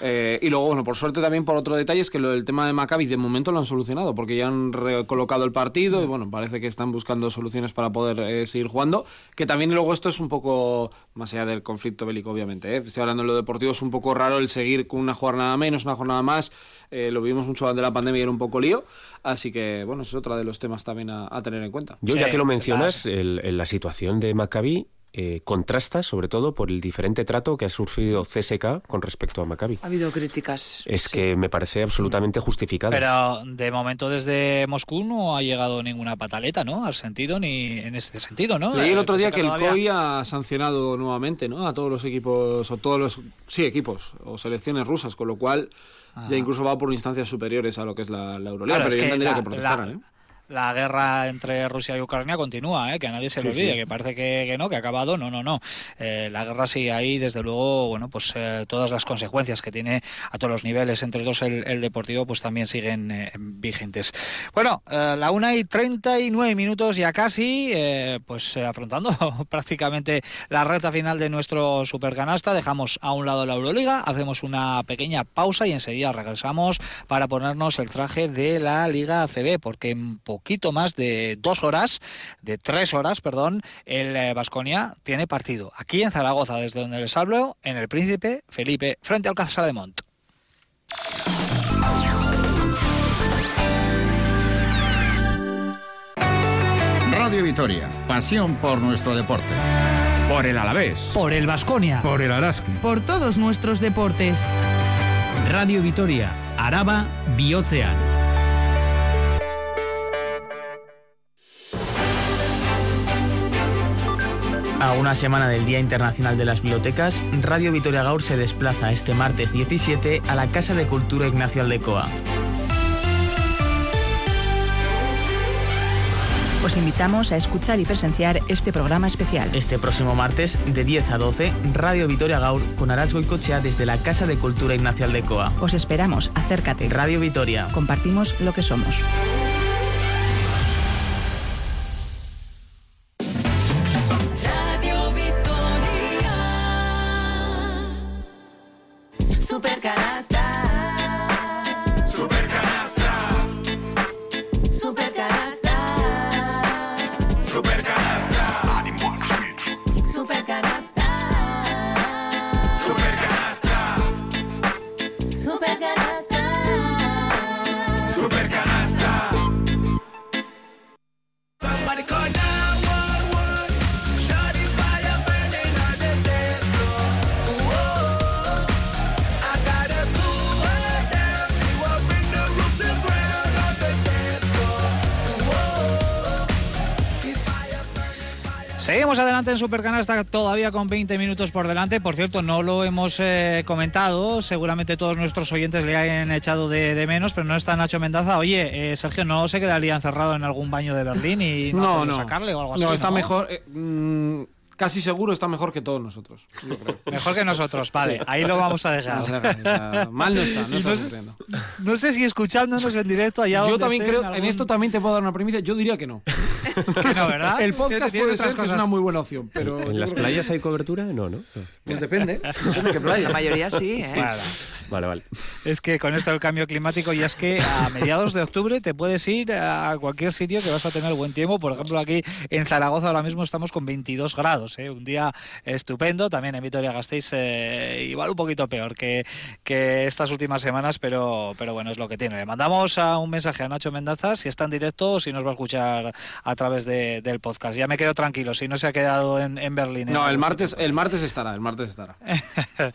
Eh, y luego, bueno, por suerte también por otro detalle es que lo del tema de Maccabi de momento lo han solucionado porque ya han recolocado el partido y bueno, parece que están buscando soluciones para poder eh, seguir jugando. Que también luego esto es un poco, más allá del conflicto bélico obviamente, ¿eh? estoy hablando de lo deportivo, es un poco raro el seguir con una jornada menos, una jornada más. lo vimos mucho antes de la pandemia y era un poco lío. Así que, bueno, es otro de los temas también a, tener en cuenta. Yo, ya que lo mencionas, el, la situación de Maccabi eh, contrasta sobre todo por el diferente trato que ha sufrido CSK con respecto a Maccabi. Ha habido críticas. Es que me parece absolutamente justificado. Pero de momento desde Moscú no ha llegado ninguna pataleta, ¿no? Al sentido ni en ese sentido, ¿no? Leí el otro día que el COI ha sancionado nuevamente, ¿no? A todos los equipos o todos los sí equipos o selecciones rusas, con lo cual ya incluso va por instancias superiores a lo que es la, Euroliga, pero yo tendría que protestar, ¿eh? La guerra entre Rusia y Ucrania continúa, ¿eh? que a nadie se le olvide, que parece que, no, que ha acabado. No, no, no. Eh, la guerra sigue ahí, desde luego, bueno, pues eh, todas las consecuencias que tiene a todos los niveles, entre dos el, deportivo, pues también siguen vigentes. Bueno, la una y 39 minutos ya casi, pues afrontando prácticamente la recta final de nuestro supercanasta. Dejamos a un lado la Euroliga, hacemos una pequeña pausa y enseguida regresamos para ponernos el traje de la Liga ACB, porque en poquito más de dos horas, de tres horas, perdón, el Vasconia eh, tiene partido aquí en Zaragoza, desde donde les hablo, en el Príncipe Felipe, frente al Casa de Mont. Radio Vitoria, pasión por nuestro deporte. Por el Alavés. Por el Vasconia. Por el Araski. Por todos nuestros deportes. Radio Vitoria, Araba, Biotzean. A una semana del Día Internacional de las Bibliotecas, Radio Vitoria Gaur se desplaza este martes 17 a la Casa de Cultura Ignacio Aldecoa. Os invitamos a escuchar y presenciar este programa especial. Este próximo martes, de 10 a 12, Radio Vitoria Gaur con Arach Goicochea desde la Casa de Cultura Ignacio Aldecoa. Os esperamos, acércate. Radio Vitoria. Compartimos lo que somos. Adelante en Supercanasta todavía con 20 minutos por delante. Por cierto, no lo hemos eh, comentado. Seguramente todos nuestros oyentes le hayan echado de, de menos, pero no está Nacho Mendaza. Oye, eh, Sergio, ¿no se quedaría encerrado en algún baño de Berlín y no, No, no. sacarle o algo así? No, está mejor. eh, mm, casi seguro está mejor que todos nosotros. yo creo. Mejor que nosotros, vale. Sí. Ahí lo vamos a dejar. O sea, mal no está, no Y no sé-. No sé si escuchándonos en directo allá Yo donde también esté, creo, en algún- esto también te puedo dar una primicia, yo diría que no. que no, ¿verdad? El podcast puede ser que es una muy buena opción, pero... ¿En las que- playas hay cobertura? No, ¿no? Pues depende, depende de qué playa. La mayoría sí, ¿eh? Bueno, Vale, vale. es que con esto del cambio climático ya es que a mediados de octubre te puedes ir a cualquier sitio que vas a tener buen tiempo. Por ejemplo, aquí en Zaragoza ahora mismo estamos con 22 grados, ¿eh? un día estupendo. También en Vitoria-Gasteiz eh, igual un poquito peor que, que estas últimas semanas, pero, pero bueno, es lo que tiene. Le mandamos a un mensaje a Nacho Mendaza si está en directo o si nos va a escuchar a través de- del podcast. Ya me quedo tranquilo, si no se ha quedado en, en Berlín. en No, el martes, el martes estará, el martes estará.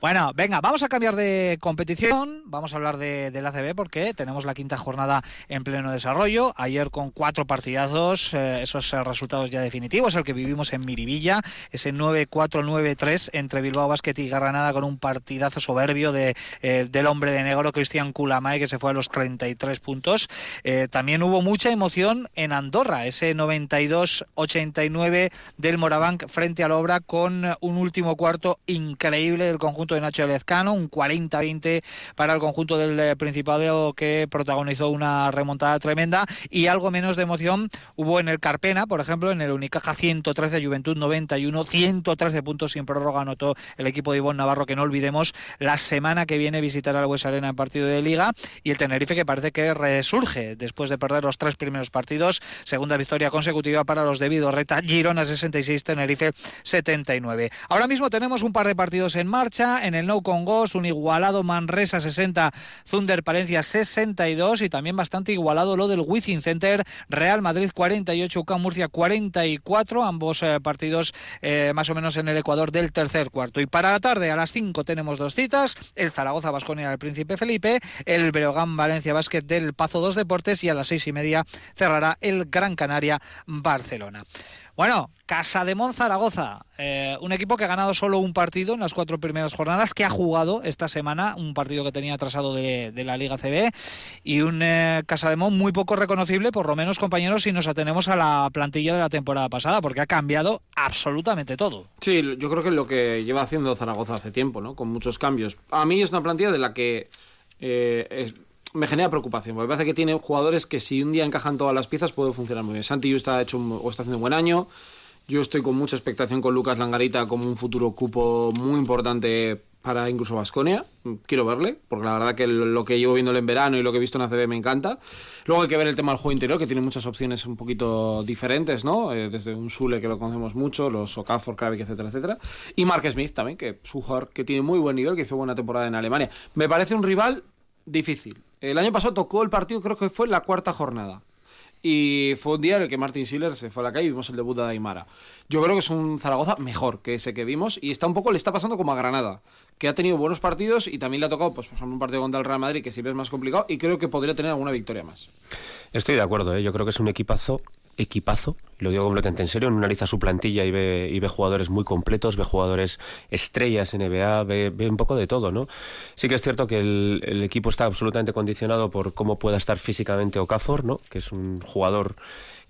Bueno, venga, vamos a cambiar de competición. Vamos a hablar de, del ACB porque tenemos la quinta jornada en pleno desarrollo. Ayer con cuatro partidazos, eh, esos eh, resultados ya definitivos, el que vivimos en Miribilla, ese 9-4-9-3 entre Bilbao Basket y Granada con un partidazo soberbio de, eh, del hombre de negro, Cristian Kulamae, que se fue a los 33 puntos. Eh, también hubo mucha emoción en Andorra, ese 92-89 del Morabanc frente a la obra con un último cuarto increíble del conjunto de Nacho Lezcano, un 40-20 para el conjunto del eh, Principado que protagonizó una remontada tremenda y algo menos de emoción hubo en el Carpena, por ejemplo, en el Unicaja 113, Juventud 91, 113 puntos sin prórroga anotó el equipo de Ivonne Navarro, que no olvidemos, la semana que viene visitará al Hues Arena en partido de Liga y el Tenerife que parece que resurge después de perder los tres primeros partidos, segunda victoria consecutiva para los de Vidorreta, Girona 66, Tenerife 79. Ahora mismo tenemos un par de partidos en marcha, en el No Congos, un igualado Manresa 60, Thunder Palencia 62 y también bastante igualado lo del Wizzing Center, Real Madrid 48, UCAM Murcia 44, ambos eh, eh, más o menos en el Ecuador del tercer cuarto. Y para la tarde a las 5 tenemos dos citas, el Zaragoza Basconia del Príncipe Felipe, el Breogán Valencia Basket del Pazo Dos Deportes y a las seis y media cerrará el Gran Canaria Barcelona. Bueno, Casa de Zaragoza, eh, un equipo que ha ganado solo un partido en las cuatro primeras jornadas, que ha jugado esta semana, un partido que tenía atrasado de, la Liga CB, y un eh, Casa de muy poco reconocible, por lo menos compañeros, si nos atenemos a la plantilla de la temporada pasada, porque ha cambiado absolutamente todo. Sí, yo creo que es lo que lleva haciendo Zaragoza hace tiempo, ¿no? Con muchos cambios. A mí es una plantilla de la que eh, es- me genera preocupación, porque me parece que tiene jugadores que si un día encajan todas las piezas puede funcionar muy bien. Santi Yu está, hecho un- o está haciendo un buen año. Yo estoy con mucha expectación con Lucas Langarita como un futuro cupo muy importante para incluso Vasconia. Quiero verle, porque la verdad que lo que llevo viéndole en verano y lo que he visto en ACB me encanta. Luego hay que ver el tema del juego interior, que tiene muchas opciones un poquito diferentes, ¿no? Eh, desde un Sule que lo conocemos mucho, los Okafor, Kravik, etcétera, etcétera. Y Mark Smith también, que es un jugador que tiene muy buen nivel, que hizo buena temporada en Alemania. Me parece un rival difícil. El año pasado tocó el partido, creo que fue en la cuarta jornada. Y fue un día en el que Martin Schiller se fue a la calle y vimos el debut de Aymara. Yo creo que es un Zaragoza mejor que ese que vimos y está un poco, le está pasando como a Granada, que ha tenido buenos partidos y también le ha tocado, pues, por ejemplo, un partido contra el Real Madrid que siempre es más complicado y creo que podría tener alguna victoria más. Estoy de acuerdo, ¿eh? yo creo que es un equipazo, equipazo, lo digo completamente en serio, analiza su plantilla y ve, y ve jugadores muy completos, ve jugadores estrellas NBA, ve, ve un poco de todo, ¿no? Sí que es cierto que el, el equipo está absolutamente condicionado por cómo pueda estar físicamente Okafor, ¿no? Que es un jugador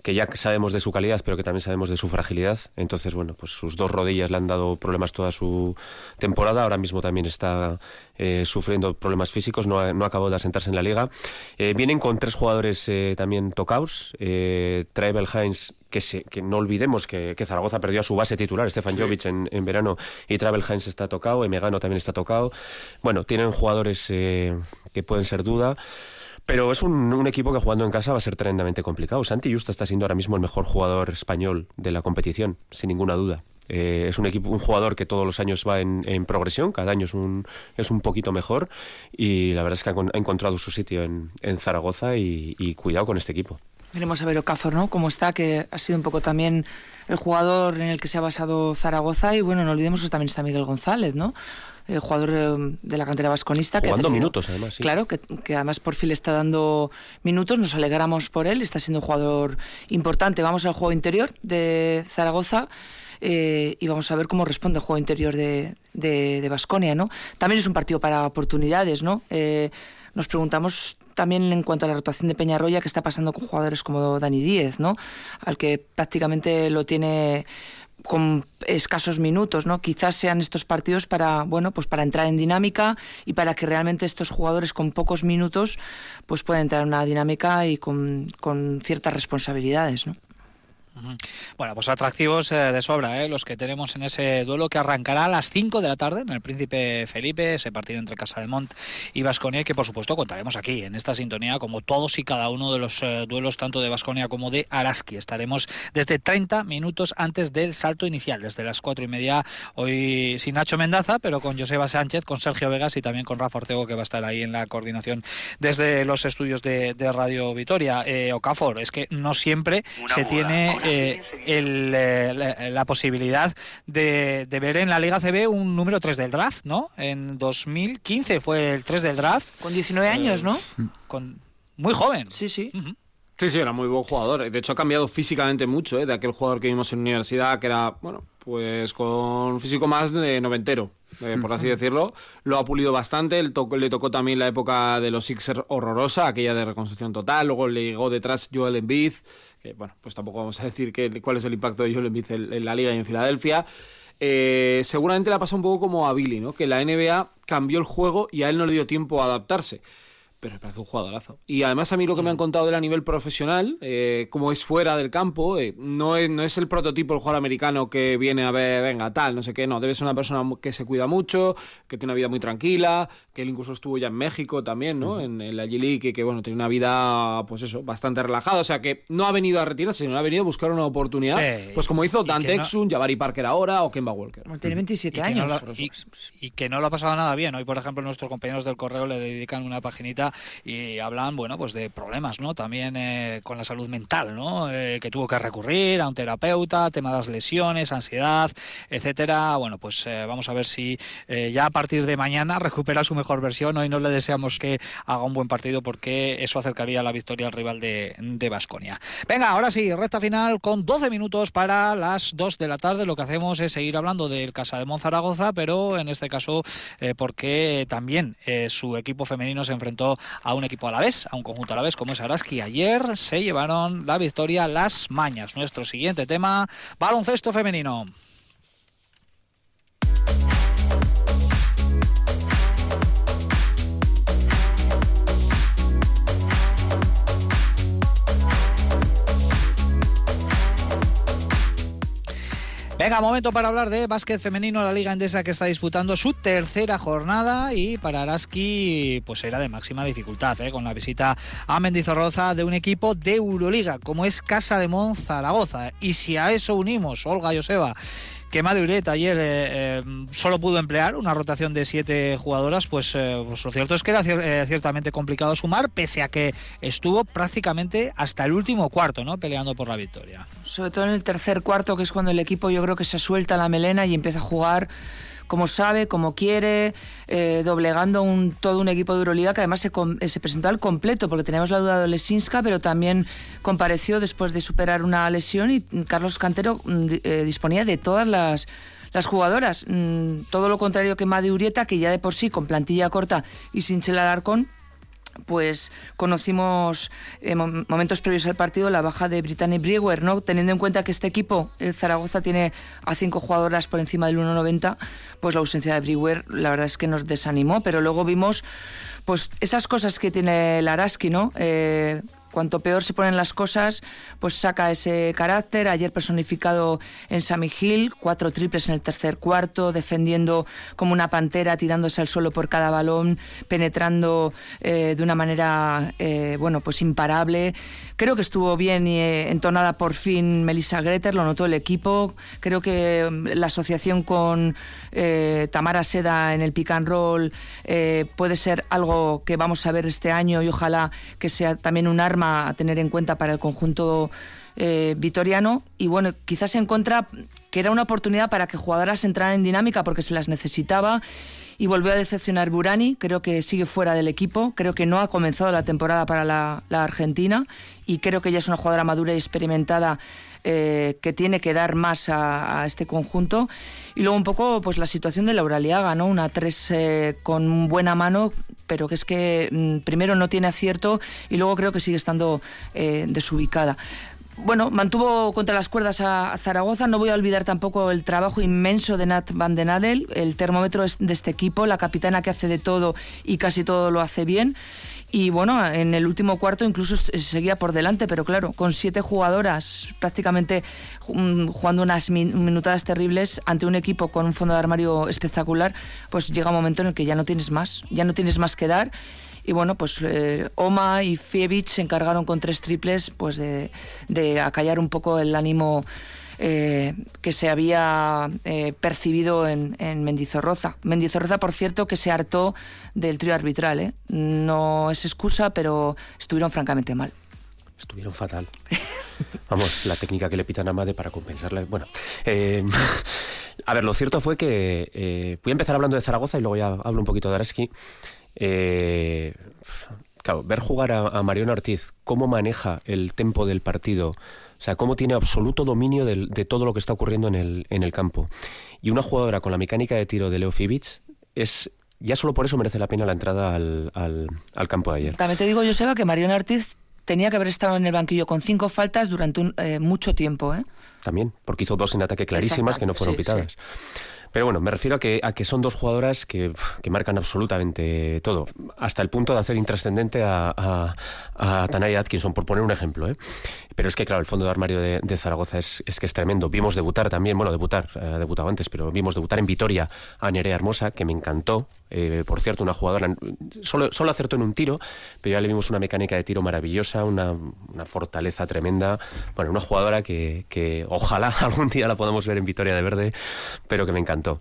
que ya sabemos de su calidad, pero que también sabemos de su fragilidad. Entonces, bueno, pues sus dos rodillas le han dado problemas toda su temporada. Ahora mismo también está eh, sufriendo problemas físicos, no ha, no ha acabado de asentarse en la liga. Eh, vienen con tres jugadores eh, también tocaos. Eh, Travel Hines, que, se- que no olvidemos que, que Zaragoza perdió a su base titular, Stefan Jovic, en, en verano, y Travel Hines está tocado, Emegano también está tocado. Bueno, tienen jugadores eh, que pueden ser duda. Pero es un, equipo que jugando en casa va a ser tremendamente complicado. Santi Justa está siendo ahora mismo el mejor jugador español de la competición, sin ninguna duda. Eh, es un equipo, un jugador que todos los años va en, progresión, cada año es un, es un poquito mejor y la verdad es que ha, encon- ha encontrado su sitio en, en Zaragoza y, cuidado con este equipo. Veremos a ver Okafor, ¿no? Cómo está, que ha sido un poco también el jugador en el que se ha basado Zaragoza. Y bueno, no olvidemos que también está Miguel González, ¿no? El jugador eh, de la cantera vasconista. que Jugando tenido- minutos, además, sí. Claro, que, que además por fin le está dando minutos. Nos alegramos por él. Está siendo un jugador importante. Vamos al juego interior de Zaragoza. eh, y vamos a ver cómo responde el juego interior de de Basconia, ¿no? También es un partido para oportunidades, ¿no? Eh, nos preguntamos también en cuanto a la rotación de Peñarroya qué está pasando con jugadores como Dani Díez, ¿no? Al que prácticamente lo tiene con escasos minutos, ¿no? Quizás sean estos partidos para, bueno, pues para entrar en dinámica y para que realmente estos jugadores con pocos minutos pues puedan entrar en una dinámica y con, con ciertas responsabilidades, ¿no? Bueno, pues atractivos eh, de sobra, ¿eh? los que tenemos en ese duelo que arrancará a las 5 de la tarde en el Príncipe Felipe, ese partido entre Casa de Mont y Vasconia, que por supuesto contaremos aquí en esta sintonía, como todos y cada uno de los eh, duelos, tanto de Vasconia como de Araski. Estaremos desde 30 minutos antes del salto inicial, desde las 4 y media, hoy sin Nacho Mendaza, pero con Joseba Sánchez, con Sergio Vegas y también con Rafa Ortego, que va a estar ahí en la coordinación desde los estudios de, de Radio Vitoria. Eh, Okafor, es que no siempre se tiene eh, el, eh, la, la posibilidad de, de ver en la Liga CB un número 3 del draft, ¿no? En 2015 fue el 3 del draft. Con 19 años, ¿no? Con, muy joven. Sí, sí. Sí, sí, era muy buen jugador. De hecho, ha cambiado físicamente mucho ¿eh? de aquel jugador que vimos en universidad, que era, bueno, pues con físico más de noventero, eh, por así decirlo. Lo ha pulido bastante. Le tocó, le tocó también la época de los Sixers horrorosa, aquella de reconstrucción total. Luego le llegó detrás Joel Embiid, que, bueno, pues tampoco vamos a decir que, cuál es el impacto de Joel Embiid en, en la liga y en Filadelfia. Eh, seguramente le ha pasado un poco como a Billy, ¿no? Que la NBA cambió el juego y a él no le dio tiempo a adaptarse pero me parece un jugadorazo. Y además a mí lo que me han contado de él a nivel profesional, eh, como es fuera del campo, eh, no, es, no es el prototipo del jugador americano que viene a ver, venga, tal, no sé qué, no, debe ser una persona que se cuida mucho, que tiene una vida muy tranquila, que él incluso estuvo ya en México también, ¿no? En, en la G-League, y que bueno, tiene una vida, pues eso, bastante relajada, o sea que no ha venido a retirarse, sino ha venido a buscar una oportunidad, Sí, pues como hizo y Dan que no- Texun, Jabari Parker ahora o Kemba Walker. Tiene 27 y que años. no lo- y, y que no lo ha pasado nada bien. Hoy, por ejemplo, nuestros compañeros del correo le dedican una paginita y hablan, bueno, pues de problemas, ¿no? También eh, con la salud mental, ¿no? Eh, que tuvo que recurrir a un terapeuta, tema de las lesiones, ansiedad, etcétera. Bueno, pues eh, vamos a ver si eh, ya a partir de mañana recupera su mejor versión. Hoy no le deseamos que haga un buen partido porque eso acercaría la victoria al rival de Basconia. Venga, ahora sí, recta final con 12 minutos para las 2 de la tarde. Lo que hacemos es seguir hablando del Casa de Monzaragoza, pero en este caso porque también su equipo femenino se enfrentó a un equipo a la vez, a un conjunto a la vez como es Araski. Ayer se llevaron la victoria las mañas. Nuestro siguiente tema, baloncesto femenino. Venga, momento para hablar de básquet femenino, la Liga Endesa que está disputando su tercera jornada y para Araski pues era de máxima dificultad, ¿eh? con la visita a Mendizorroza de un equipo de Euroliga como es Casa de Mon Zaragoza. Y si a eso unimos Olga Joseba que Madrid ayer eh, eh, solo pudo emplear una rotación de siete jugadoras, pues, eh, pues lo cierto es que era cier- ciertamente complicado sumar, pese a que estuvo prácticamente hasta el último cuarto, ¿no? Peleando por la victoria. Sobre todo en el tercer cuarto, que es cuando el equipo yo creo que se suelta la melena y empieza a jugar como sabe, como quiere, eh, doblegando un, todo un equipo de Euroliga que además se, eh, se presentó al completo, porque teníamos la duda de Lesinska, pero también compareció después de superar una lesión y Carlos Cantero mm, eh, disponía de todas las, las jugadoras. Mm, todo lo contrario que Madi Urieta, que ya de por sí con plantilla corta y sin Chela Alarcón, pues conocimos en mom- momentos previos al partido la baja de Brittany Brewer, ¿no? Teniendo en cuenta que este equipo, el Zaragoza, tiene a cinco jugadoras por encima del 1,90, pues la ausencia de Brewer la verdad es que nos desanimó, pero luego vimos pues esas cosas que tiene Laraski, ¿no? Eh, cuanto peor se ponen las cosas, pues saca ese carácter. Ayer personificado en Sammy Hill, cuatro triples en el tercer cuarto, defendiendo como una pantera, tirándose al suelo por cada balón, penetrando eh, de una manera, eh, bueno, pues imparable. Creo que estuvo bien y, eh, entonada por fin Melissa Greter, lo notó el equipo. Creo que mm, la asociación con Tamara Seda en el pick and roll puede ser algo que vamos a ver este año y ojalá que sea también un arma a tener en cuenta para el conjunto eh, vitoriano. Y bueno, quizás en contra, que era una oportunidad para que jugadoras entraran en dinámica porque se las necesitaba. Y volvió a decepcionar Burani, creo que sigue fuera del equipo, creo que no ha comenzado la temporada para la, la Argentina y creo que ella es una jugadora madura y experimentada eh, que tiene que dar más a, este conjunto. Y luego un poco pues la situación de Laura Liaga, ¿no? Una 3 eh, con buena mano, pero que es que mm, primero no tiene acierto y luego creo que sigue estando eh, desubicada. Bueno, mantuvo contra las cuerdas a, Zaragoza. No voy a olvidar tampoco el trabajo inmenso de Nat Van den Adel, el termómetro de este equipo, la capitana que hace de todo y casi todo lo hace bien. Y bueno, en el último cuarto incluso seguía por delante, pero claro, con siete jugadoras prácticamente mm, jugando unas min- minutadas terribles ante un equipo con un fondo de armario espectacular, pues llega un momento en el que ya no tienes más, ya no tienes más que dar. Y bueno, pues eh, Oma y Fievich se encargaron con tres triples pues de, de acallar un poco el ánimo eh, que se había eh, percibido en, en Mendizorroza. Mendizorroza, por cierto, que se hartó del trío arbitral. ¿eh? No es excusa, pero estuvieron francamente mal. Estuvieron fatal. Vamos, la técnica que le pitan a Made para compensarla. Bueno, eh, a ver, lo cierto fue que voy a empezar hablando de Zaragoza y luego ya hablo un poquito de Araski. Eh, claro, ver jugar a, a Mariona Ortiz, cómo maneja el tempo del partido, o sea, cómo tiene absoluto dominio del- de todo lo que está ocurriendo en el, en el campo. Y una jugadora con la mecánica de tiro de Leo Fibic es. Ya solo por eso merece la pena la entrada al, al- al campo de ayer. También te digo, Joseba, que Mariona Ortiz tenía que haber estado en el banquillo con cinco faltas durante un- eh, mucho tiempo. ¿eh? también, porque hizo dos en ataque clarísimas que no fueron sí, pitadas. Pero bueno, me refiero a que, a que son dos jugadoras que, que marcan absolutamente todo, hasta el punto de hacer intrascendente a, a, a Tanaya Atkinson, por poner un ejemplo. ¿eh? Pero es que, claro, el fondo de armario de, Zaragoza es, es que es tremendo. Vimos debutar también, bueno, debutar, eh, debutado antes, pero vimos debutar en Vitoria a Nerea Hermosa, que me encantó. Eh, por cierto, una jugadora, solo, solo acertó en un tiro, pero ya le vimos una mecánica de tiro maravillosa, una, una fortaleza tremenda. Bueno, una jugadora que, que ojalá algún día la podamos ver en Vitoria de Verde, pero que me encantó.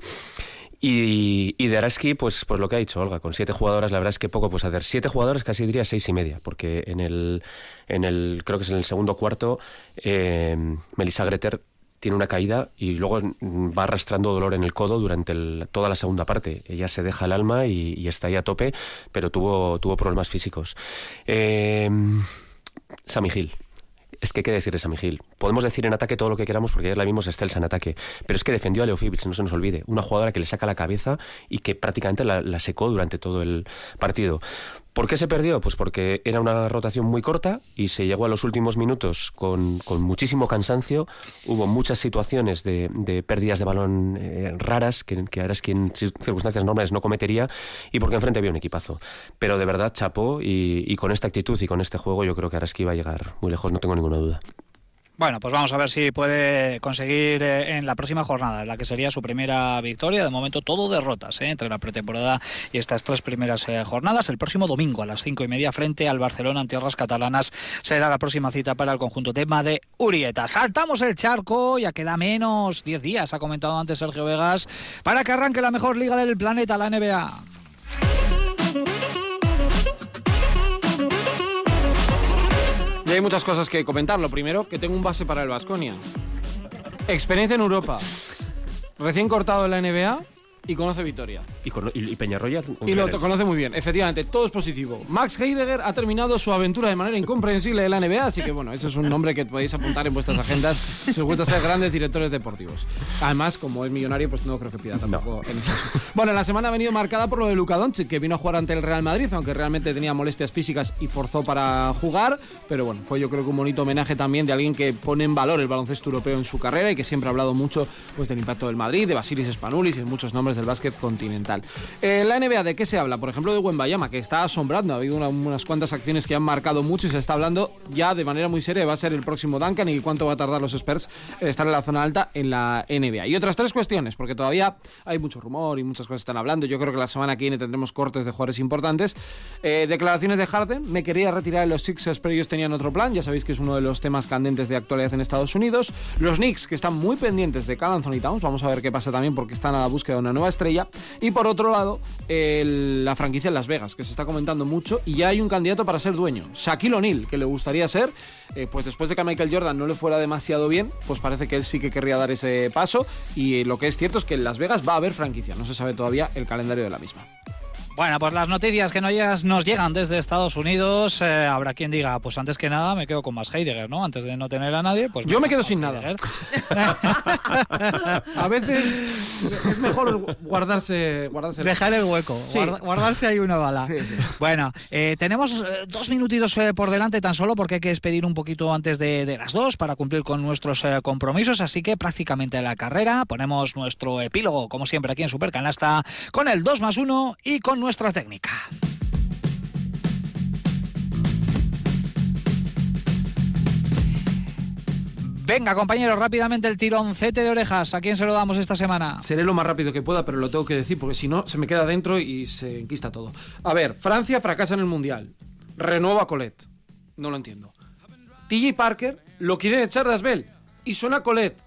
Y, y de Araski, pues, pues lo que ha dicho Olga, con siete jugadoras, la verdad es que poco pues hacer. Siete jugadoras casi diría seis y media, porque en el, en el creo que es en el segundo cuarto, eh, Melissa Greter tiene una caída y luego va arrastrando dolor en el codo durante el- toda la segunda parte. Ella se deja el alma y, está ahí a tope, pero tuvo, tuvo problemas físicos. Eh, Sammy. Es que qué decir de Sammy Hill. Podemos decir en ataque todo lo que queramos porque ayer la vimos excelsa en ataque. Pero es que defendió a Leo Fibic, no se nos olvide. Una jugadora que le saca la cabeza y que prácticamente la secó durante todo el partido. ¿Por qué se perdió? Pues porque era una rotación muy corta y se llegó a los últimos minutos con, con muchísimo cansancio. Hubo muchas situaciones de, de pérdidas de balón eh, raras que, que en circunstancias normales no cometería y porque enfrente había un equipazo. Pero de verdad chapó y, y con esta actitud y con este juego yo creo que Araski va a llegar muy lejos, no tengo ninguna duda. Bueno, pues vamos a ver si puede conseguir eh, en la próxima jornada, la que sería su primera victoria. De momento todo derrotas eh, entre la pretemporada y estas tres primeras eh, jornadas. El próximo domingo a las cinco y media frente al Barcelona en tierras catalanas será la próxima cita para el conjunto tema de Urieta. Saltamos el charco, ya queda menos 10 días, ha comentado antes Sergio Vegas, para que arranque la mejor liga del planeta, la NBA. Y hay muchas cosas que comentar. Lo primero, que tengo un base para el Vasconia. Experiencia en Europa. Recién cortado en la NBA, y conoce Vitoria. Y, con- y- y Peñarroya. Y lo conoce muy bien, efectivamente, todo es positivo. Max Heidegger ha terminado su aventura de manera incomprensible de la NBA, así que bueno, ese es un nombre que podéis apuntar en vuestras agendas si os gusta ser grandes directores deportivos. Además, como es millonario, pues no creo que pida tampoco en exceso. Bueno, la semana ha venido marcada por lo de Luka Doncic, que vino a jugar ante el Real Madrid, aunque realmente tenía molestias físicas y forzó para jugar, pero bueno, fue yo creo que un bonito homenaje también de alguien que pone en valor el baloncesto europeo en su carrera y que siempre ha hablado mucho pues del impacto del Madrid, de Basilis Spanulis y de muchos nombres del básquet continental. En la NBA, ¿de qué se habla? Por ejemplo, de Wembayama, que está asombrando. Ha habido una- unas cuantas acciones que han marcado mucho y se está hablando ya de manera muy seria. Va a ser el próximo Duncan y cuánto va a tardar los Spurs en estar en la zona alta en la NBA. Y otras tres cuestiones, porque todavía hay mucho rumor y muchas cosas están hablando. Yo creo que la semana que viene tendremos cortes de jugadores importantes. Eh, declaraciones de Harden. Me quería retirar de los Sixers, pero ellos tenían otro plan. Ya sabéis que es uno de los temas candentes de actualidad en Estados Unidos. Los Knicks, que están muy pendientes de Cal Anthony Towns. Vamos a ver qué pasa también porque están a la búsqueda de una nueva estrella. Y por otro lado, la franquicia en Las Vegas, que se está comentando mucho. Y ya hay un candidato para ser dueño. Shaquille O'Neal, que le gustaría ser. eh, pues después de que a Michael Jordan no le fuera demasiado bien, pues parece que él sí que querría dar ese paso. Y lo que es cierto es que en Las Vegas va a haber franquicia. No se sabe todavía el calendario de la misma. Bueno, pues las noticias que nos llegan desde Estados Unidos, eh, habrá quien diga, pues antes que nada me quedo con más Heidegger, ¿no? Antes de no tener a nadie, pues... Yo me quedo sin más nada. Heidegger. A veces es mejor guardarse, guardarse Dejar el hueco, Sí. guarda- guardarse ahí una bala. Bueno, eh, tenemos eh, dos minutitos eh, por delante tan solo porque hay que despedir un poquito antes de, de las dos para cumplir con nuestros compromisos, así que prácticamente la carrera ponemos nuestro epílogo, como siempre aquí en Supercanasta, con el 2 más 1 y con nuestra técnica. Venga, compañeros, rápidamente el tironcete de orejas. ¿A quién se lo damos esta semana? Seré lo más rápido que pueda, pero lo tengo que decir porque si no se me queda dentro y se enquista todo. A ver, Francia fracasa en el Mundial. Renueva Colette. No lo entiendo. TJ Parker lo quieren echar de Asbel. Y suena Colette.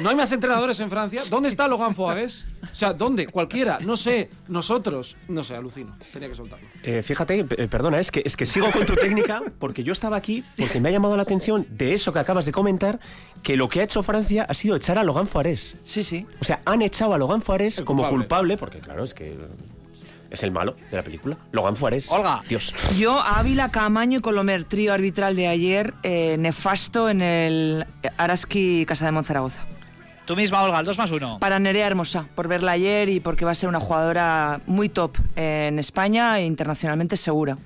¿No hay más entrenadores en Francia? ¿Dónde está Logan Foagues? O sea, ¿dónde? Cualquiera. No sé. Nosotros. No sé, alucino. Tenía que soltarlo. Eh, fíjate, eh, perdona, es que, es que sigo con tu técnica porque yo estaba aquí porque me ha llamado la atención de eso que acabas de comentar, que lo que ha hecho Francia ha sido echar a Logan Fuárez. Sí, sí. O sea, han echado a Logan Fuárez El como culpable. culpable, porque claro, es que es el malo de la película. Logan Fuárez. Olga. Dios. Yo, Ávila, Camaño y Colomer, trío arbitral de ayer, eh, nefasto en el Araski Casa de Monzaragoza. Tú misma, Olga, el 2 más 1. Para Nerea Hermosa, por verla ayer y porque va a ser una jugadora muy top en España e internacionalmente segura.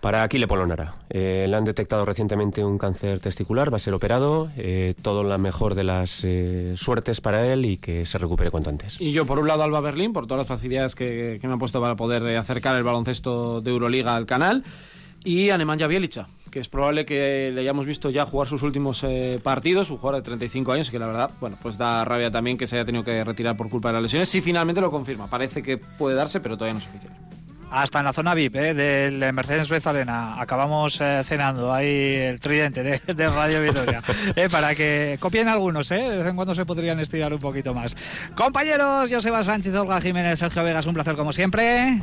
Para Aquile Polonara. Eh, le han detectado recientemente un cáncer testicular, va a ser operado. eh, todo la mejor de las eh, suertes para él y que se recupere cuanto antes. Y yo, por un lado, Alba Berlín, por todas las facilidades que, que me han puesto para poder eh, acercar el baloncesto de Euroliga al canal. Y a Nemanja Bielica, que es probable que le hayamos visto ya jugar sus últimos eh, partidos, un jugador de 35 años, que la verdad, bueno, pues da rabia también que se haya tenido que retirar por culpa de las lesiones. Si finalmente lo confirma, parece que puede darse, pero todavía no es oficial. Hasta en la zona VIP ¿eh? del Mercedes-Benz Arena. Acabamos eh, cenando ahí el tridente de, de Radio Vitoria. ¿eh? Para que copien algunos, ¿eh? de vez en cuando se podrían estirar un poquito más. Compañeros, Joseba Sánchez, Olga Jiménez, Sergio Vegas, un placer como siempre.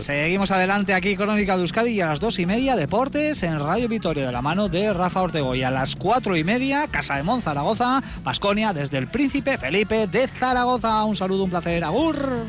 Seguimos adelante aquí, Crónica de Euskadi, y a las dos y media, Deportes en Radio Vitoria, de la mano de Rafa Ortego. Y a las cuatro y media, Casa de Mon, Zaragoza, Basconia, desde el Príncipe Felipe de Zaragoza. Un saludo, un placer. Agur.